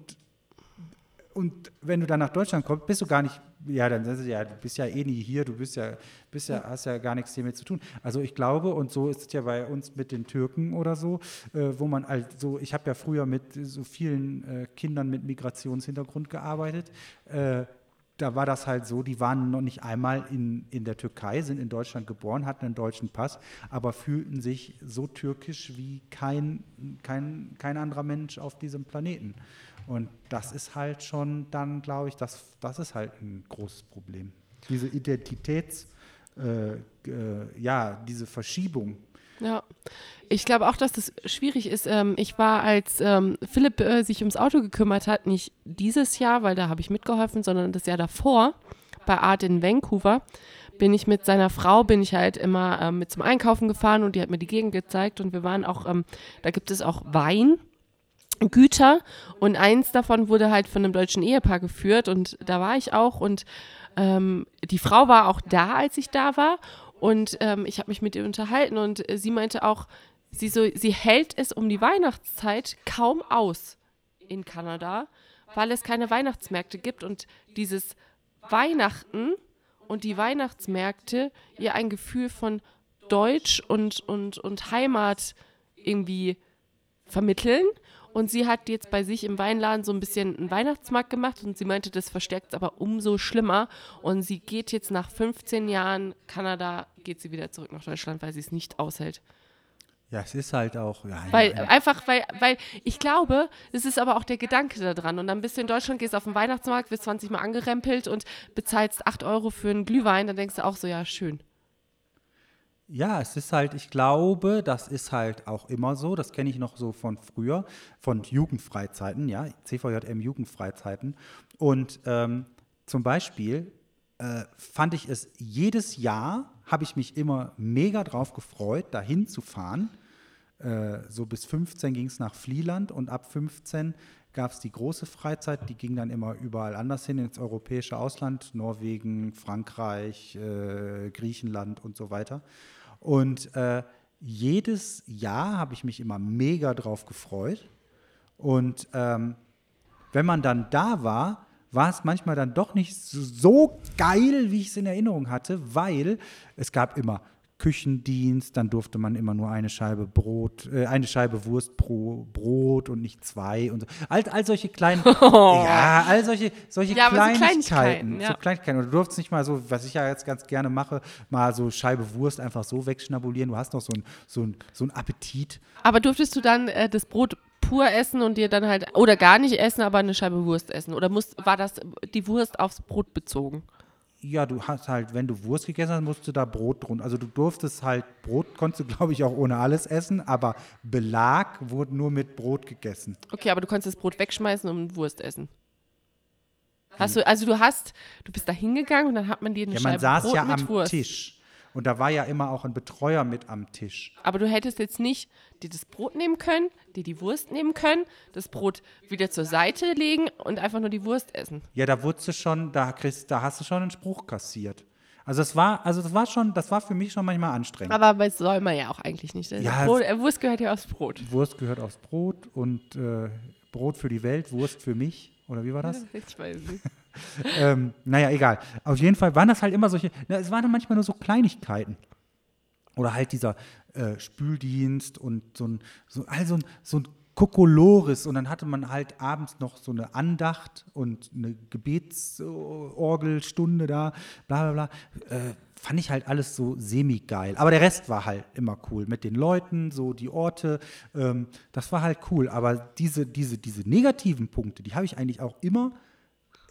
und wenn du dann nach Deutschland kommst, bist du gar nicht ja, dann sind sie ja, du bist ja eh nie hier, du bist ja, bist ja, hast ja gar nichts hiermit zu tun. Also ich glaube, und so ist es ja bei uns mit den Türken oder so, äh, wo man halt so, ich habe ja früher mit so vielen äh, Kindern mit Migrationshintergrund gearbeitet. Äh, da war das halt so, die waren noch nicht einmal in, in der Türkei, sind in Deutschland geboren, hatten einen deutschen Pass, aber fühlten sich so türkisch wie kein, kein, kein anderer Mensch auf diesem Planeten. Und das ist halt schon dann, glaube ich, das, das ist halt ein großes Problem. Diese Identitäts, äh, äh, ja, diese Verschiebung. Ja, ich glaube auch, dass das schwierig ist. Ähm, ich war, als ähm, Philipp äh, sich ums Auto gekümmert hat, nicht dieses Jahr, weil da habe ich mitgeholfen, sondern das Jahr davor bei Art in Vancouver bin ich mit seiner Frau, bin ich halt immer ähm, mit zum Einkaufen gefahren und die hat mir die Gegend gezeigt und wir waren auch, ähm, da gibt es auch Wein Güter. Und eins davon wurde halt von einem deutschen Ehepaar geführt und da war ich auch. Und ähm, die Frau war auch da, als ich da war. Und ähm, ich habe mich mit ihr unterhalten und sie meinte auch, sie, so, sie hält es um die Weihnachtszeit kaum aus in Kanada, weil es keine Weihnachtsmärkte gibt und dieses Weihnachten und die Weihnachtsmärkte ihr ein Gefühl von Deutsch und, und, und Heimat irgendwie vermitteln und sie hat jetzt bei sich im Weinladen so ein bisschen einen Weihnachtsmarkt gemacht und sie meinte, das verstärkt es aber umso schlimmer. Und sie geht jetzt nach 15 Jahren Kanada, geht sie wieder zurück nach Deutschland, weil sie es nicht aushält. Ja, es ist halt auch. Ja, weil ja. einfach, weil, weil ich glaube, es ist aber auch der Gedanke da dran. Und dann bist du in Deutschland, gehst auf den Weihnachtsmarkt, wirst 20 Mal angerempelt und bezahlst 8 Euro für einen Glühwein, dann denkst du auch so, ja, schön. Ja, es ist halt, ich glaube, das ist halt auch immer so, das kenne ich noch so von früher, von Jugendfreizeiten, ja, CVJM Jugendfreizeiten. Und ähm, zum Beispiel äh, fand ich es jedes Jahr, habe ich mich immer mega drauf gefreut, dahin zu fahren. Äh, so bis 15 ging es nach Flieland und ab 15 gab es die große Freizeit, die ging dann immer überall anders hin, ins europäische Ausland, Norwegen, Frankreich, äh, Griechenland und so weiter. Und äh, jedes Jahr habe ich mich immer mega drauf gefreut. Und ähm, wenn man dann da war, war es manchmal dann doch nicht so geil, wie ich es in Erinnerung hatte, weil es gab immer Küchendienst, dann durfte man immer nur eine Scheibe Brot, äh, eine Scheibe Wurst pro Brot und nicht zwei und so. All, all solche kleinen, oh. ja, all solche, solche ja, Kleinigkeiten. So Kleinigkeiten, ja. so Kleinigkeiten. Und du durftest nicht mal so, was ich ja jetzt ganz gerne mache, mal so Scheibe Wurst einfach so wegschnabulieren. Du hast noch so einen so ein, so ein Appetit. Aber durftest du dann äh, das Brot pur essen und dir dann halt, oder gar nicht essen, aber eine Scheibe Wurst essen? Oder muss, war das die Wurst aufs Brot bezogen? Ja, du hast halt, wenn du Wurst gegessen hast, musst du da Brot drunter. Also du durftest halt, Brot konntest du, glaube ich, auch ohne alles essen, aber Belag wurde nur mit Brot gegessen. Okay, aber du konntest das Brot wegschmeißen und Wurst essen. Hast du, also du hast, du bist da hingegangen und dann hat man dir eine ja, Scheibe Brot man saß ja am Wurst. Tisch. Und da war ja immer auch ein Betreuer mit am Tisch. Aber du hättest jetzt nicht dir das Brot nehmen können, dir die Wurst nehmen können, das Brot wieder zur Seite legen und einfach nur die Wurst essen. Ja, da wurdest du schon, da, kriegst, da hast du schon einen Spruch kassiert. Also das war, also das war schon, das war für mich schon manchmal anstrengend. Aber das soll man ja auch eigentlich nicht. Ja, Brot, äh, Wurst gehört ja aufs Brot. Wurst gehört aufs Brot und äh, Brot für die Welt, Wurst für mich. Oder wie war das? Ich weiß nicht. ähm, naja, egal. Auf jeden Fall waren das halt immer solche, na, es waren dann manchmal nur so Kleinigkeiten. Oder halt dieser äh, Spüldienst und so ein, so, also ein, so ein Kokolores und dann hatte man halt abends noch so eine Andacht und eine Gebetsorgelstunde da, bla bla bla. Äh, fand ich halt alles so semi-geil. Aber der Rest war halt immer cool mit den Leuten, so die Orte. Ähm, das war halt cool. Aber diese, diese, diese negativen Punkte, die habe ich eigentlich auch immer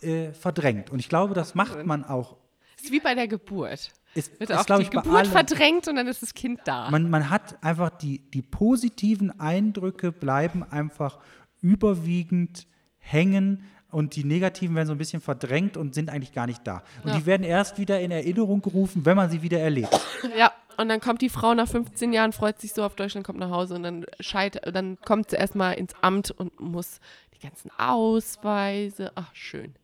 äh, verdrängt. Und ich glaube, das macht man auch. Ist wie bei der Geburt. Ist, wird ist, auch die ich, Geburt allen, verdrängt und dann ist das Kind da. Man, man hat einfach die, die positiven Eindrücke bleiben einfach überwiegend hängen und die negativen werden so ein bisschen verdrängt und sind eigentlich gar nicht da. Und ja. die werden erst wieder in Erinnerung gerufen, wenn man sie wieder erlebt. Ja, und dann kommt die Frau nach 15 Jahren, freut sich so auf Deutschland, kommt nach Hause und dann scheit, dann kommt sie erstmal ins Amt und muss die ganzen Ausweise, ach schön.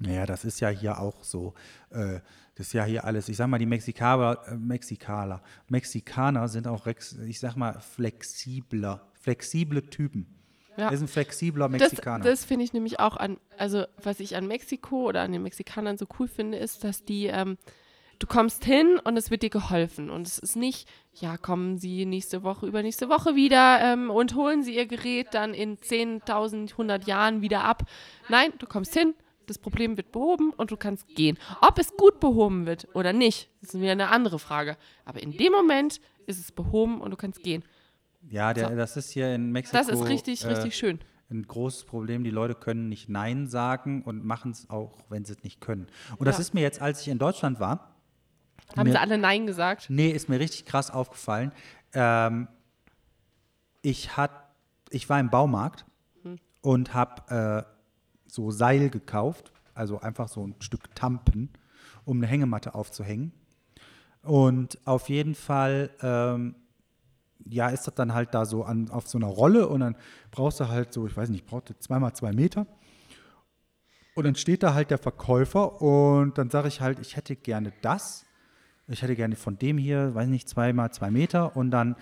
Naja, das ist ja hier auch so. Äh, das ist ja hier alles. Ich sag mal, die Mexikaner, äh, Mexikaner, Mexikaner sind auch, ich sag mal, flexibler, flexible Typen. Ja. ist ein flexibler Mexikaner. Das, das finde ich nämlich auch an, also was ich an Mexiko oder an den Mexikanern so cool finde, ist, dass die, ähm, du kommst hin und es wird dir geholfen. Und es ist nicht, ja, kommen Sie nächste Woche, übernächste Woche wieder ähm, und holen Sie Ihr Gerät dann in 10.000, 100 Jahren wieder ab. Nein, du kommst hin, das Problem wird behoben und du kannst gehen. Ob es gut behoben wird oder nicht, ist wieder eine andere Frage. Aber in dem Moment ist es behoben und du kannst gehen. Ja, der, so. das ist hier in Mexiko. Das ist richtig, äh, richtig schön. Ein großes Problem. Die Leute können nicht Nein sagen und machen es auch, wenn sie es nicht können. Und ja. das ist mir jetzt, als ich in Deutschland war. Haben mir, sie alle Nein gesagt? Nee, ist mir richtig krass aufgefallen. Ähm, ich, hat, ich war im Baumarkt hm. und habe äh, so Seil gekauft, also einfach so ein Stück Tampen, um eine Hängematte aufzuhängen. Und auf jeden Fall, ähm, ja, ist das dann halt da so an, auf so einer Rolle und dann brauchst du halt so, ich weiß nicht, ich brauchte zweimal zwei Meter. Und dann steht da halt der Verkäufer und dann sage ich halt, ich hätte gerne das. Ich hätte gerne von dem hier, weiß nicht, zweimal zwei Meter und dann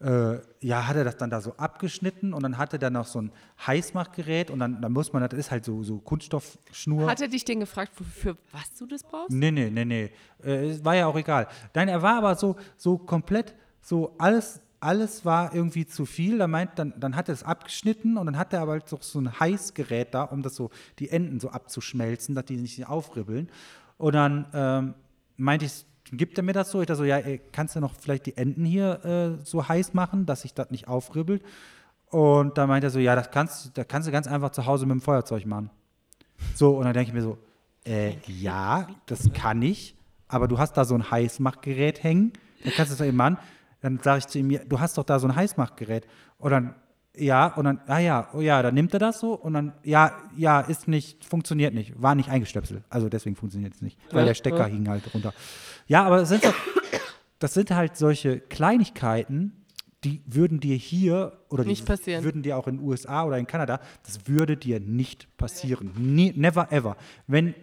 äh, ja, hat er das dann da so abgeschnitten und dann hatte er noch so ein Heißmachgerät und dann, dann muss man, das ist halt so, so Kunststoffschnur. Hat er dich denn gefragt, für was du das brauchst? Nee, nee, nee, nee. Äh, war ja auch egal. Nein, er war aber so, so komplett, so alles, alles war irgendwie zu viel. Da meint, dann, dann hat er es abgeschnitten und dann hat er aber halt so, so ein Heißgerät da, um das so, die Enden so abzuschmelzen, dass die nicht aufribbeln. Und dann ähm, meinte ich, gibt er mir das so? Ich dachte so, ja, ey, kannst du noch vielleicht die Enden hier äh, so heiß machen, dass sich das nicht aufribbelt? Und da meint er so, ja, das kannst, das kannst du ganz einfach zu Hause mit dem Feuerzeug machen. So, und dann denke ich mir so, äh, ja, das kann ich, aber du hast da so ein Heißmachgerät hängen, dann kannst du es doch eben machen. Dann sage ich zu ihm, du hast doch da so ein Heißmachgerät. Und dann ja, und dann, ah ja, oh ja, dann nimmt er das so und dann, ja, ja, ist nicht, funktioniert nicht, war nicht eingestöpselt. Also deswegen funktioniert es nicht, weil Ja, der Stecker ja. hing halt runter. Ja, aber das sind, doch, das sind halt solche Kleinigkeiten, die würden dir hier oder die Nicht passieren. würden dir auch in den USA oder in Kanada, das würde dir nicht passieren. Nie, never ever. Wenn,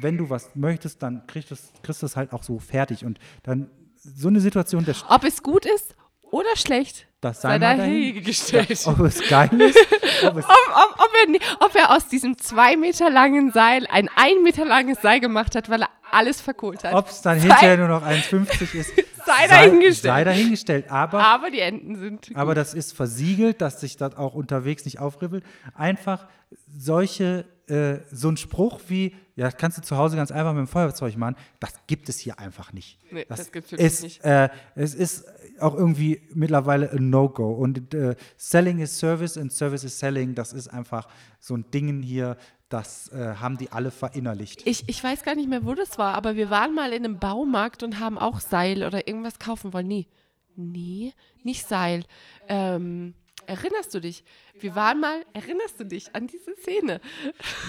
wenn du was möchtest, dann kriegst du es kriegst du es halt auch so fertig. Und dann so eine Situation, der Ob es gut ist oder schlecht, Das sei sei mal dahin. dahingestellt. ob es geil ist, ob es ob, ob, ob, er, ob er aus diesem zwei Meter langen Seil ein ein Meter langes Seil gemacht hat, weil er alles verkohlt hat. Ob es dann Sei- hinterher nur noch 1,50 ist, Sei dahingestellt. Sei dahingestellt. Aber, Aber die Enten sind. gut. aber das ist versiegelt, dass sich das auch unterwegs nicht aufribbelt. Einfach solche, äh, so ein Spruch wie, ja, das kannst du zu Hause ganz einfach mit dem Feuerzeug machen, das gibt es hier einfach nicht. Nee, das gibt's wirklich ist, nicht. Äh, es ist auch irgendwie mittlerweile ein No-Go. Und äh, Selling is Service und Service is Selling, das ist einfach so ein Ding hier, das äh, haben die alle verinnerlicht. Ich, ich weiß gar nicht mehr, wo das war, aber wir waren mal in einem Baumarkt und haben auch Seil oder irgendwas kaufen wollen. Nee, nee, nicht Seil. Ähm, erinnerst du dich? Wir waren mal, erinnerst du dich an diese Szene?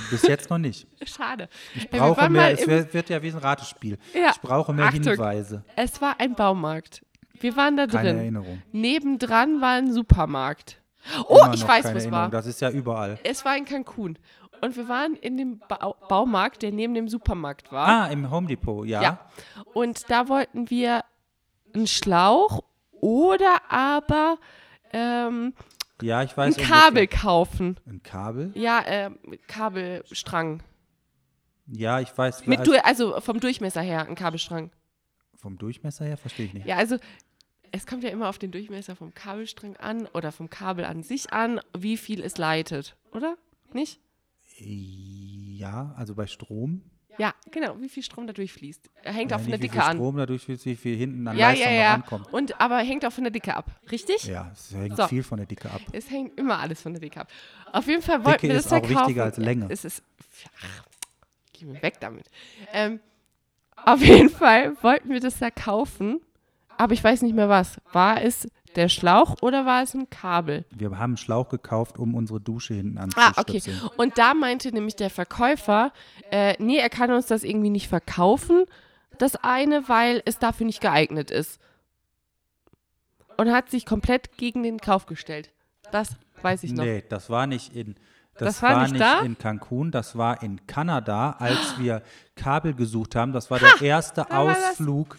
Bis jetzt noch nicht. Schade. Ich Ja, wir brauche waren mehr, es wird, wird ja wie ein Ratespiel. Ja, Ich brauche mehr Achtung. Hinweise. Es war ein Baumarkt. Wir waren da Keine drin. Erinnerung. Nebendran war ein Supermarkt. Oh, Immer ich weiß, keine wo es war. Das ist ja überall. Es war in Cancun. Und wir waren in dem Bau Baumarkt, der neben dem Supermarkt war. Ah, im Home Depot, ja. Ja. Und da wollten wir einen Schlauch oder aber ähm, Ja, ich ein weiß. Kabel ungefähr. kaufen. Ein Kabel? Ja, ähm, Kabelstrang. Ja, ich weiß. Mit du also vom Durchmesser her ein Kabelstrang. vom Durchmesser her verstehe ich nicht. Ja, also es kommt ja immer auf den Durchmesser vom Kabelstrang an oder vom Kabel an sich an, wie viel es leitet, oder? Nicht? Ja, also bei Strom. Ja, genau, wie viel Strom da durchfließt. Hängt Ja, auch von der nicht, wie Dicke viel an. Strom dadurch, wie wie viel hinten an Ja, Leistung ja, ja. ankommt. Und aber hängt auch von der Dicke ab, richtig? Ja, es hängt So. viel von der Dicke ab. Es hängt immer alles von der Dicke ab. Auf jeden Fall wollten Dicke wir ist das ja auch kaufen. wichtiger als Länge. Es ist, ach, geh mir weg damit. Ähm, auf jeden Fall wollten wir das ja kaufen, aber ich weiß nicht mehr was. War es der Schlauch oder war es ein Kabel? Wir haben einen Schlauch gekauft, um unsere Dusche hinten Ah, okay. Und da meinte nämlich der Verkäufer, äh, nee, er kann uns das irgendwie nicht verkaufen, das eine, weil es dafür nicht geeignet ist. Und hat sich komplett gegen den Kauf gestellt. Das weiß ich noch. Nee, das war nicht in. Das, Das war war, nicht da? in Cancun, das war in Kanada, als wir Kabel gesucht haben. Das war der erste das- Ausflug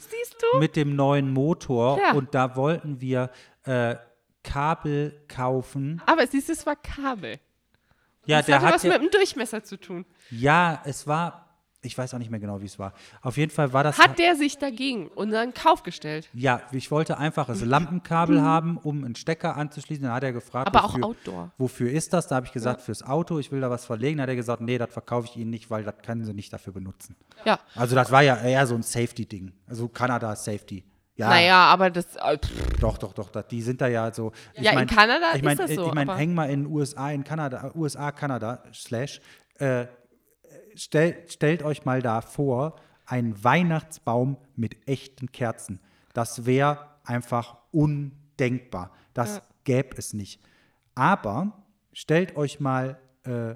du? mit dem neuen Motor Ja. und da wollten wir äh, Kabel kaufen. Aber siehst du, es war Kabel. Ja, Das der hatte hat was ja, mit dem Durchmesser zu tun. ja, es war, ich weiß auch nicht mehr genau, wie es war. Auf jeden Fall war das Hat der sich dagegen unseren Kauf gestellt? Ja, ich wollte einfach das Lampenkabel haben, um einen Stecker anzuschließen. Dann hat er gefragt, Aber auch wofür, Outdoor. wofür ist das? Da habe ich gesagt, fürs Auto, ich will da was verlegen. Dann hat er gesagt, nee, das verkaufe ich Ihnen nicht, weil das können Sie nicht dafür benutzen. Ja. Also das war ja eher so ein Safety-Ding. Also Kanada Safety. Ja, Naja, aber das. äh, pff, doch, doch, doch. Das, die sind da ja so. Ich Ja, in mein, Kanada ich mein, ist das so, Ich meine, häng mal in USA, in Kanada, USA, Kanada, slash, äh, stell, stellt euch mal da vor, ein Weihnachtsbaum mit echten Kerzen. Das wäre einfach undenkbar. Das Ja. gäbe es nicht. Aber stellt euch mal äh,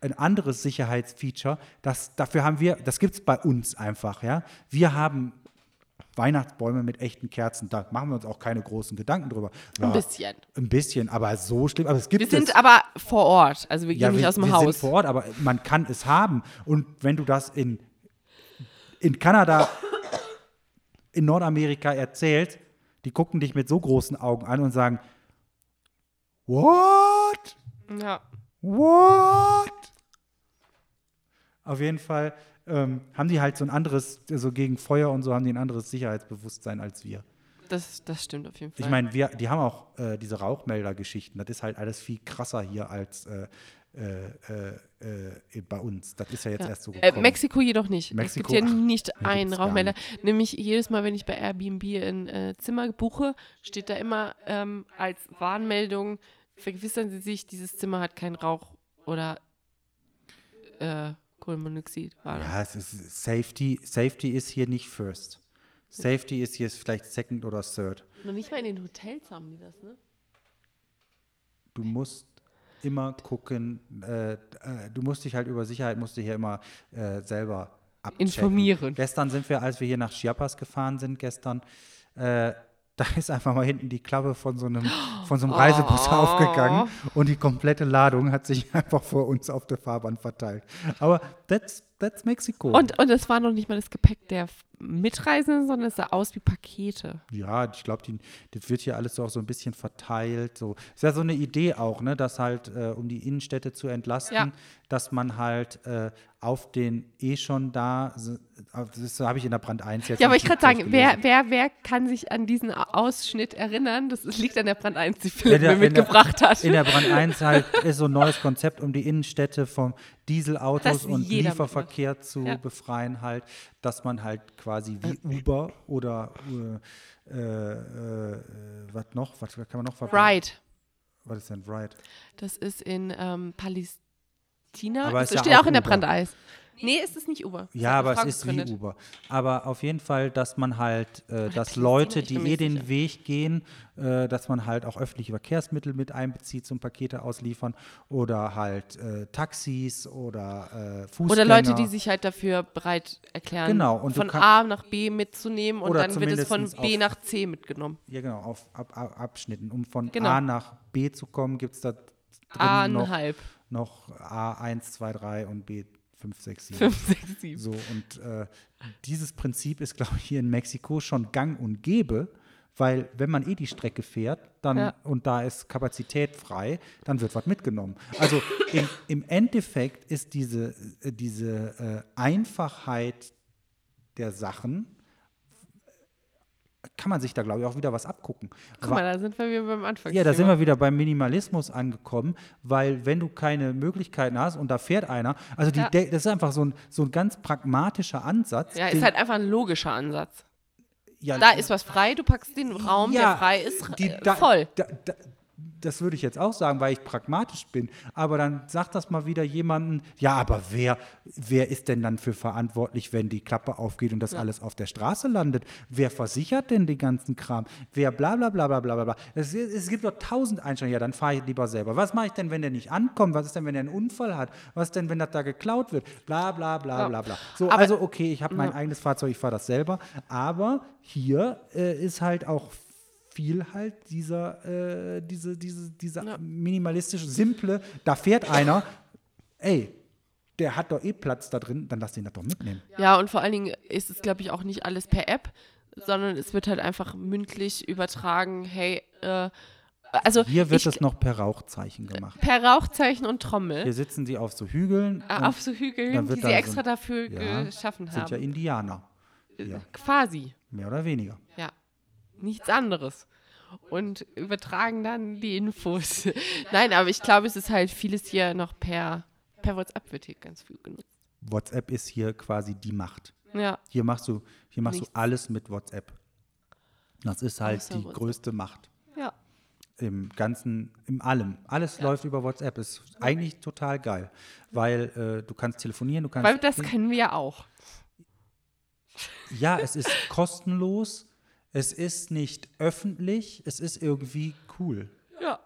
ein anderes Sicherheitsfeature, das, dafür haben wir, das gibt es bei uns einfach, ja. Wir haben Weihnachtsbäume mit echten Kerzen, da machen wir uns auch keine großen Gedanken drüber. Ja, Ein bisschen. Ein bisschen, aber so schlimm. Aber es gibt Wir sind es. aber vor Ort. Also wir gehen ja, nicht wir, aus dem wir Haus. sind vor Ort, aber man kann es haben. Und wenn du das in, in Kanada, in Nordamerika erzählst, die gucken dich mit so großen Augen an und sagen, what? Ja. What? Auf jeden Fall ähm, haben die halt so ein anderes, so gegen Feuer und so haben die ein anderes Sicherheitsbewusstsein als wir. Das, das stimmt auf jeden Fall. Ich meine, wir, die haben auch äh, diese Rauchmelder-Geschichten. Das ist halt alles viel krasser hier als äh, äh, äh, äh, bei uns. Das ist ja jetzt Ja. erst so Äh, gekommen. Mexiko jedoch nicht. Mexiko, es gibt hier nicht einen Rauchmelder. Nämlich jedes Mal, wenn ich bei Airbnb ein äh, Zimmer buche, steht da immer ähm, als Warnmeldung, vergewissern Sie sich, dieses Zimmer hat keinen Rauch oder äh, Kohlenmonoxid. War ja, es ist Safety, Safety ist hier nicht first. Safety ist hier vielleicht second oder third. Noch nicht mal in den Hotels haben die das, ne? du musst immer gucken, äh, äh, du musst dich halt über Sicherheit, musst dich ja immer äh, selber abchecken. Informieren. Gestern sind wir, als wir hier nach Chiapas gefahren sind, gestern, äh, da ist einfach mal hinten die Klappe von so einem, von so einem Reisebus Oh. aufgegangen und die komplette Ladung hat sich einfach vor uns auf der Fahrbahn verteilt. Aber that's, that's Mexiko. Und, und es war noch nicht mal das Gepäck der Mitreisenden, sondern es sah aus wie Pakete. Ja, ich glaube, das wird hier alles so auch so ein bisschen verteilt. So. Ist ja so eine Idee auch, ne, dass halt, äh, um die Innenstädte zu entlasten, Ja. dass man halt äh, auf den eh schon da, s- das habe ich in der Brand 1 jetzt. Ja, aber ich gerade sagen, wer, wer, wer kann sich an diesen Ausschnitt erinnern? Das liegt an der Brand 1, die Philipp der- mir in der- mitgebracht hat. In der Brand 1 halt ist so ein neues Konzept, um die Innenstädte vom Dieselautos und Lieferverkehr zu Ja. befreien, halt, dass man halt quasi wie Uber oder äh, äh, äh, was noch? Was kann man noch verbinden? Ride. Was ist denn Ride? Das ist in ähm, Palästina. Aber das ist ja steht auch auch in der Uber. Brand 1. Nee, ist es nicht Uber. Ja, aber es ist wie gegründet. Uber. Aber auf jeden Fall, dass man halt, äh, dass Leute, die eh den sicher. Weg gehen, äh, dass man halt auch öffentliche Verkehrsmittel mit einbezieht zum Pakete ausliefern oder halt äh, Taxis oder äh, Fußgänger. Oder Leute, die sich halt dafür bereit erklären, Genau, von A nach B mitzunehmen und dann wird es von B auf- nach C mitgenommen. Ja, genau, auf ab, ab, Abschnitten. Um von Genau. A nach B zu kommen, gibt es da drin A noch, noch A1, 2, 3 und B 5, 6, 7. 5, 6, 7. So, und äh, dieses Prinzip ist, glaube ich, hier in Mexiko schon gang und gäbe, weil wenn man eh die Strecke fährt dann, Ja. und da ist Kapazität frei, dann wird was mitgenommen. Also im, im Endeffekt ist diese, äh, diese äh, Einfachheit der Sachen, kann man sich da, glaube ich, auch wieder was abgucken. Guck mal, da sind wir wieder beim Anfang. Ja, da sind wir wieder beim Minimalismus angekommen, weil wenn du keine Möglichkeiten hast und da fährt einer, also die, Ja. das ist einfach so ein, so ein ganz pragmatischer Ansatz. Ja, ist halt einfach ein logischer Ansatz. ja, Da ist was frei, du packst den Raum, ja, der frei ist, die- äh, da- voll. Da, da, das würde ich jetzt auch sagen, weil ich pragmatisch bin. Aber dann sagt das mal wieder jemanden, ja, aber wer, wer ist denn dann für verantwortlich, wenn die Klappe aufgeht und das alles auf der Straße landet? Wer versichert denn den ganzen Kram? Wer bla bla bla bla bla bla bla. Es, es gibt doch tausend Einstellungen. Ja, dann fahre ich lieber selber. Was mache ich denn, wenn der nicht ankommt? Was ist denn, wenn er einen Unfall hat? Was ist denn, wenn das da geklaut wird? Bla bla bla Ja. bla bla. So, Aber- also okay, ich habe mein eigenes Fahrzeug, ich fahre das selber. Aber hier äh, ist halt auch viel halt dieser, äh, diese, diese, dieser Ja. minimalistische, simple, da fährt einer, ey, der hat doch eh Platz da drin, dann lass den das doch mitnehmen. Ja, und vor allen Dingen ist es, glaube ich, auch nicht alles per App, sondern es wird halt einfach mündlich übertragen, hey, äh, also Hier wird ich, es noch per Rauchzeichen gemacht. per Rauchzeichen und Trommel Hier sitzen sie auf so Hügeln. äh, und auf so Hügeln, dann die sie so extra ein- dafür ja, geschaffen sind ja haben. Indianer. Ja, Quasi, mehr oder weniger. ja. Nichts anderes. Und übertragen dann die Infos. Nein, aber ich glaube, es ist halt vieles hier noch per, per WhatsApp wird hier ganz viel genutzt. WhatsApp ist hier quasi die Macht. Ja, Hier machst du, hier machst Nichts. du alles mit WhatsApp. Das ist halt Außer die WhatsApp. größte Macht. ja. Im Ganzen, im Allem. Alles läuft über WhatsApp. Ist eigentlich total geil. Weil äh, du kannst telefonieren, du kannst. Weil das können wir ja auch. ja, es ist kostenlos. Es ist nicht öffentlich. Es ist irgendwie cool. Ja.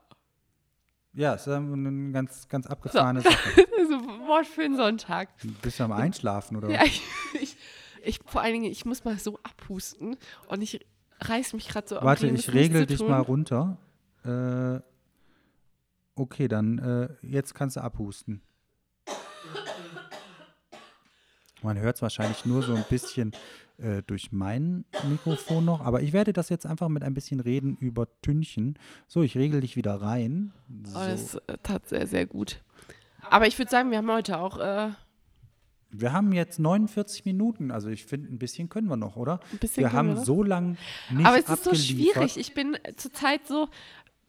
Ja, es ist eine ganz, ganz abgefahrene Sache. Also Wort für den Sonntag. Bist du am Einschlafen oder? Ja, ich, ich, ich, vor allen Dingen, ich muss mal so abhusten und ich reiß mich gerade so am Warte, ich regel dich mal runter. Äh, okay, dann äh, jetzt kannst du abhusten. Man hört es wahrscheinlich nur so ein bisschen äh, durch mein Mikrofon noch, aber ich werde das jetzt einfach mit ein bisschen reden über Tünchen. So, ich regel dich wieder rein. So. Oh, das äh, tat sehr, sehr gut. Aber ich würde sagen, wir haben heute auch äh, Wir haben jetzt 49 Minuten, also ich finde, ein bisschen können wir noch, oder? Ein bisschen wir können haben wir so lange nicht Aber es ist so schwierig. Ich bin zurzeit so,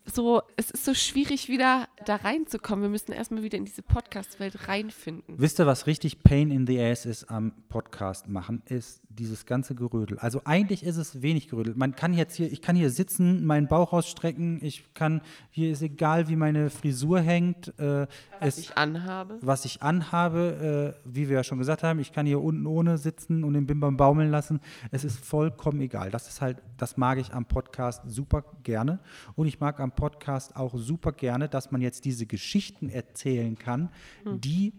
so, es ist so schwierig, wieder da reinzukommen. Wir müssen erstmal wieder in diese Podcast-Welt reinfinden. Wisst ihr, was richtig Pain in the Ass ist am Podcast machen? Ist dieses ganze Gerödel. Also eigentlich ist es wenig Gerödel. Man kann jetzt hier, ich kann hier sitzen, meinen Bauch ausstrecken, ich kann, hier ist egal, wie meine Frisur hängt. Äh, Was es, ich anhabe. was ich anhabe, äh, wie wir ja schon gesagt haben, ich kann hier unten ohne sitzen und den Bimbam baumeln lassen. Es ist vollkommen egal. Das ist halt, das mag ich am Podcast super gerne. Und ich mag am Podcast auch super gerne, dass man jetzt diese Geschichten erzählen kann, die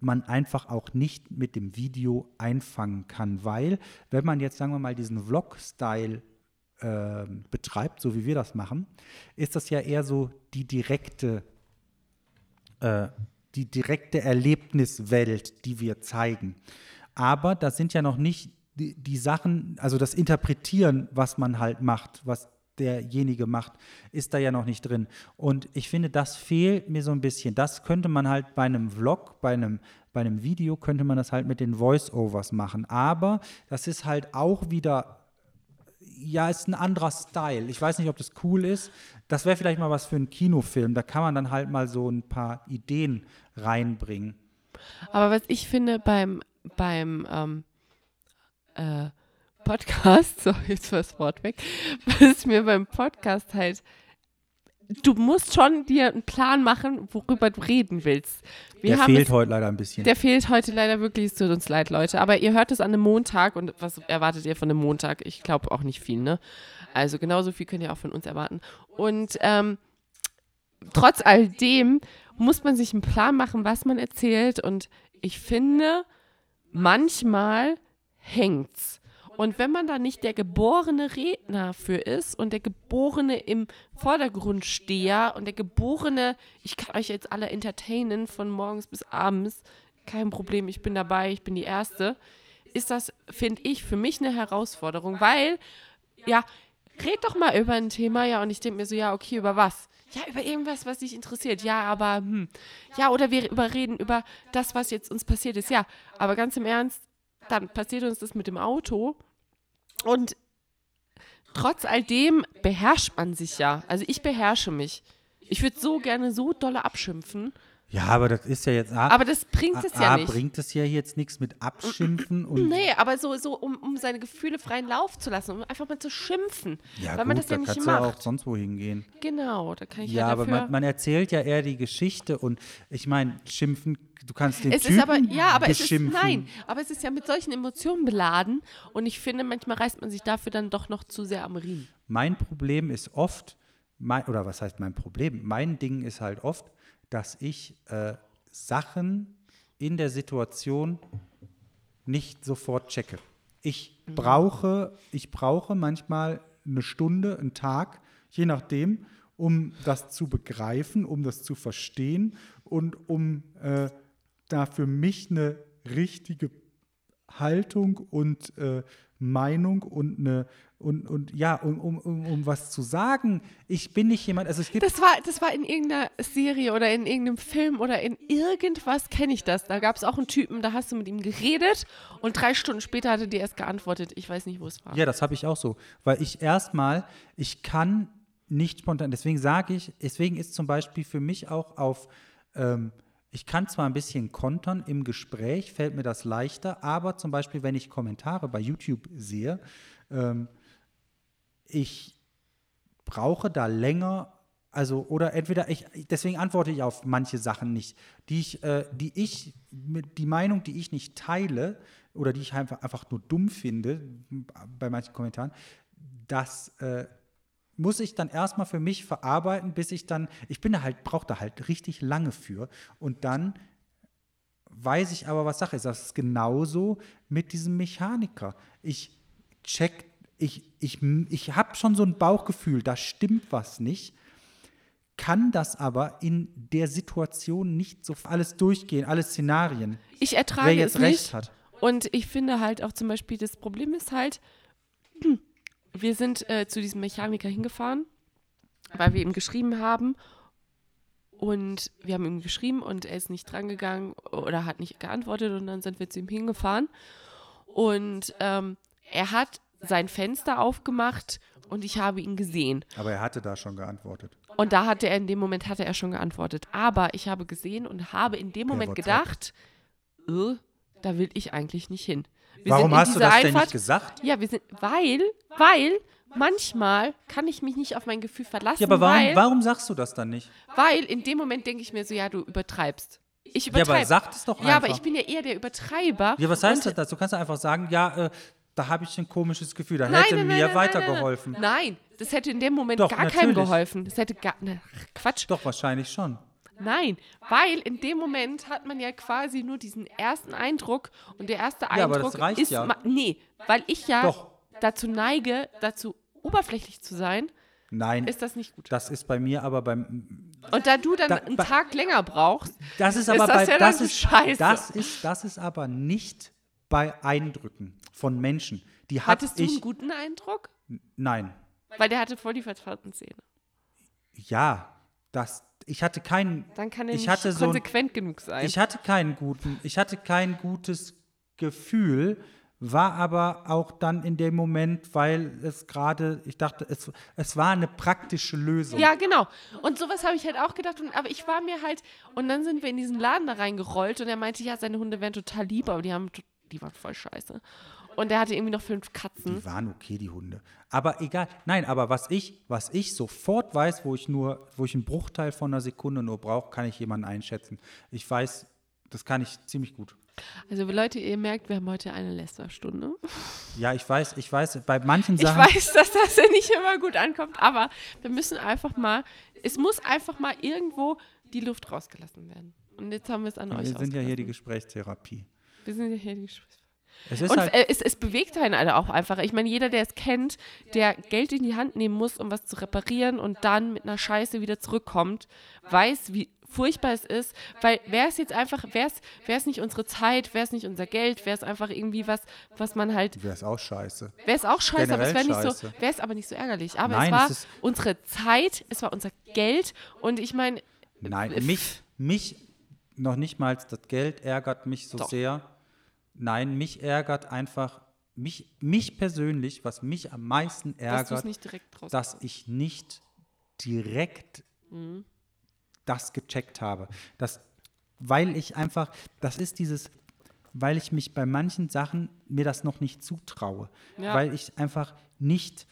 man einfach auch nicht mit dem Video einfangen kann. Weil, wenn man jetzt, sagen wir mal, diesen Vlog-Style ähm, betreibt, so wie wir das machen, ist das ja eher so die direkte äh, die direkte Erlebniswelt, die wir zeigen. Aber das sind ja noch nicht die, die Sachen, also das Interpretieren, was man halt macht, was derjenige macht, ist da ja noch nicht drin. Und ich finde, das fehlt mir so ein bisschen. Das könnte man halt bei einem Vlog, bei einem, bei einem Video, könnte man das halt mit den Voice-Overs machen. Aber das ist halt auch wieder ja, ist ein anderer Style. Ich weiß nicht, ob das cool ist. Das wäre vielleicht mal was für einen Kinofilm. Da kann man dann halt mal so ein paar Ideen reinbringen. Aber was ich finde beim, beim ähm, äh, Podcast, so jetzt war das Wort weg, was mir beim Podcast halt, du musst schon dir einen Plan machen, worüber du reden willst. Wir Der fehlt es, heute leider ein bisschen. der fehlt heute leider wirklich, es tut uns leid, Leute. Aber ihr hört es an einem Montag und was erwartet ihr von einem Montag? Ich glaube auch nicht viel, ne? Also genauso viel könnt ihr auch von uns erwarten. Und ähm, trotz all dem muss man sich einen Plan machen, was man erzählt. Und ich finde, manchmal hängt's. Und wenn man da nicht der geborene Redner für ist und der geborene im Vordergrund steher und der geborene, ich kann euch jetzt alle entertainen von morgens bis abends, kein Problem, ich bin dabei, ich bin die Erste, ist das, finde ich, für mich eine Herausforderung, weil, ja, red doch mal über ein Thema, ja, und ich denke mir so, ja, okay, über was? Ja, über irgendwas, was dich interessiert. Ja, aber, hm. Ja, oder wir überreden über das, was jetzt uns passiert ist. Ja, aber ganz im Ernst, dann passiert uns das mit dem Auto. Und trotz all dem beherrscht man sich ja. Also ich beherrsche mich. Ich würde so gerne so dolle abschimpfen. Ja, aber das ist ja jetzt. A, Aber das bringt es ja A, nicht. bringt es ja jetzt nichts mit Abschimpfen und. Nee, aber so, so um, um seine Gefühle freien Lauf zu lassen, um einfach mal zu schimpfen. Ja, weil man gut, das ja da nicht kannst du ja auch macht. sonst wo hingehen. Genau, da kann ich Ja, halt aber man, man erzählt ja eher die Geschichte und ich meine, schimpfen, du kannst den es Typen ist aber, ja, aber es ist, beschimpfen. nein, aber es ist ja mit solchen Emotionen beladen und ich finde, manchmal reißt man sich dafür dann doch noch zu sehr am Riemen. Mein Problem ist oft, mein, oder was heißt mein Problem? Mein Ding ist halt oft, dass ich äh, Sachen in der Situation nicht sofort checke. Ich brauche, ich brauche manchmal eine Stunde, einen Tag, je nachdem, um das zu begreifen, um das zu verstehen und um äh, da für mich eine richtige Haltung und äh, Meinung und eine und, und ja, um, um, um, um was zu sagen. Ich bin nicht jemand, also es gibt Das war, das war in irgendeiner Serie oder in irgendeinem Film oder in irgendwas kenne ich das. Da gab es auch einen Typen, da hast du mit ihm geredet und drei Stunden später hat er dir erst geantwortet. Ich weiß nicht, wo es war. Ja, das habe ich auch so. Weil ich erstmal, ich kann nicht spontan, deswegen sage ich, deswegen ist zum Beispiel für mich auch auf, ähm, ich kann zwar ein bisschen kontern im Gespräch, fällt mir das leichter, aber zum Beispiel, wenn ich Kommentare bei YouTube sehe, ähm, ich brauche da länger, also oder entweder ich, deswegen antworte ich auf manche Sachen nicht, die ich, äh, die ich, die Meinung, die ich nicht teile oder die ich einfach, einfach nur dumm finde bei manchen Kommentaren, das äh, muss ich dann erstmal für mich verarbeiten, bis ich dann, ich bin da halt, brauche da halt richtig lange für und dann weiß ich aber, was Sache ist. Das ist genauso mit diesem Mechaniker. Ich check, ich, ich, ich habe schon so ein Bauchgefühl, da stimmt was nicht, kann das aber in der Situation nicht so alles durchgehen, alle Szenarien. Ich Wer ertrage jetzt es recht nicht. hat. Und ich finde halt auch zum Beispiel, das Problem ist halt, wir sind äh, zu diesem Mechaniker hingefahren, weil wir ihm geschrieben haben. Und wir haben ihm geschrieben und er ist nicht drangegangen oder hat nicht geantwortet und dann sind wir zu ihm hingefahren. Und ähm, er hat sein Fenster aufgemacht und ich habe ihn gesehen. Aber er hatte da schon geantwortet. Und da hatte er in dem Moment hatte er schon geantwortet. Aber ich habe gesehen und habe in dem Moment WhatsApp. gedacht, äh, da will ich eigentlich nicht hin. Wir Warum hast du das denn Einfahrt- nicht gesagt? Ja, wir sind, weil, weil manchmal kann ich mich nicht auf mein Gefühl verlassen, Ja, aber warum, weil, warum sagst du das dann nicht? weil in dem Moment denke ich mir so, ja, du übertreibst. Ich Ja, aber übertreibe. sag es doch einfach. Ja, aber ich bin ja eher der Übertreiber. Ja, was heißt das? Du kannst einfach sagen, ja, äh, da habe ich ein komisches Gefühl, da Nein, hätte nein, mir nein, weitergeholfen. Nein, das hätte in dem Moment Doch, gar keinem natürlich. geholfen. Das hätte gar. Ne, Quatsch. Doch, wahrscheinlich schon. Nein, weil in dem Moment hat man ja quasi nur diesen ersten Eindruck und der erste Ja, aber Eindruck das reicht ist. ja. Nee, weil ich ja Doch. dazu neige, dazu oberflächlich zu sein, Nein, ist das nicht gut. das ist bei mir aber beim. Und da du dann Da- einen Tag länger brauchst, Das ist Ist aber das bei. ja das, ist, scheiße. das, ist, das ist aber nicht bei Eindrücken von Menschen. Die hatte hattest du einen guten Eindruck? Nein. Weil der hatte voll die verzerrten Zähne. Ja, das. Ich hatte keinen. Dann kann er Ich nicht hatte so konsequent genug sein. Ich hatte keinen guten, ich hatte kein gutes Gefühl, war aber auch dann in dem Moment, weil es gerade, ich dachte, es, es war eine praktische Lösung. Ja, genau. Und sowas habe ich halt auch gedacht. Und, aber ich war mir halt, und dann sind wir in diesen Laden da reingerollt und er meinte, ja, seine Hunde wären total lieb, aber die haben, die waren voll scheiße. Und er hatte irgendwie noch fünf Katzen. Die waren okay, die Hunde. Aber egal. Nein, aber was ich, was ich sofort weiß, wo ich nur, wo ich einen Bruchteil von einer Sekunde nur brauche, kann ich jemanden einschätzen. Ich weiß, das kann ich ziemlich gut. Also Leute, ihr merkt, wir haben heute eine Lästerstunde. Ja, ich weiß, ich weiß, bei manchen Ich Sachen. weiß, dass das ja nicht immer gut ankommt, aber wir müssen einfach mal, es muss einfach mal irgendwo die Luft rausgelassen werden. Und jetzt haben wir es an euch wir sind ja hier die. Gesprächstherapie. Wir sind ja hier die Gesprächs Es ist Und halt, äh, es, es bewegt einen alle auch einfach. Ich meine, jeder, der es kennt, der Geld in die Hand nehmen muss, um was zu reparieren und dann mit einer Scheiße wieder zurückkommt, weiß, wie furchtbar es ist, weil wäre es jetzt einfach, wäre es, wäre es nicht unsere Zeit, wäre es nicht unser Geld, wäre es einfach irgendwie was, was man halt, wäre es auch scheiße. wäre es auch scheiße, aber es wäre Generell nicht so, wäre es aber nicht so ärgerlich. Aber Nein, es war es unsere Zeit, es war unser Geld und ich meine, Nein, Äh, mich, mich noch nicht mal das Geld ärgert mich so Doch. sehr. Nein, mich ärgert einfach, mich, mich persönlich, was mich am meisten dass ärgert, raus. dass ich nicht direkt Mhm. das gecheckt habe. Das, weil ich einfach, das ist dieses, weil ich mich bei manchen Sachen mir das noch nicht zutraue. Ja. Weil ich einfach nicht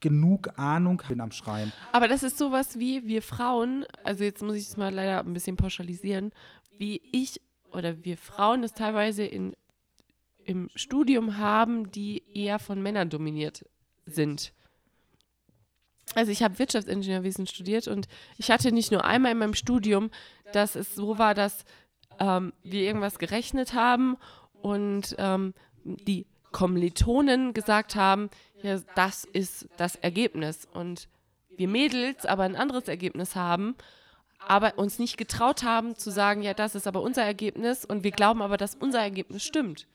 genug Ahnung bin am Schreien. Aber das ist sowas wie wir Frauen, also jetzt muss ich es mal leider ein bisschen pauschalisieren, wie ich oder wir Frauen es teilweise in, im Studium haben, die eher von Männern dominiert sind. Also ich habe Wirtschaftsingenieurwesen studiert und ich hatte nicht nur einmal in meinem Studium, dass es so war, dass ähm, wir irgendwas gerechnet haben und ähm, die Kommilitonen gesagt haben, ja, das ist das Ergebnis. Und wir Mädels aber ein anderes Ergebnis haben, aber uns nicht getraut haben zu sagen, ja, das ist aber unser Ergebnis und wir glauben aber, dass unser Ergebnis stimmt.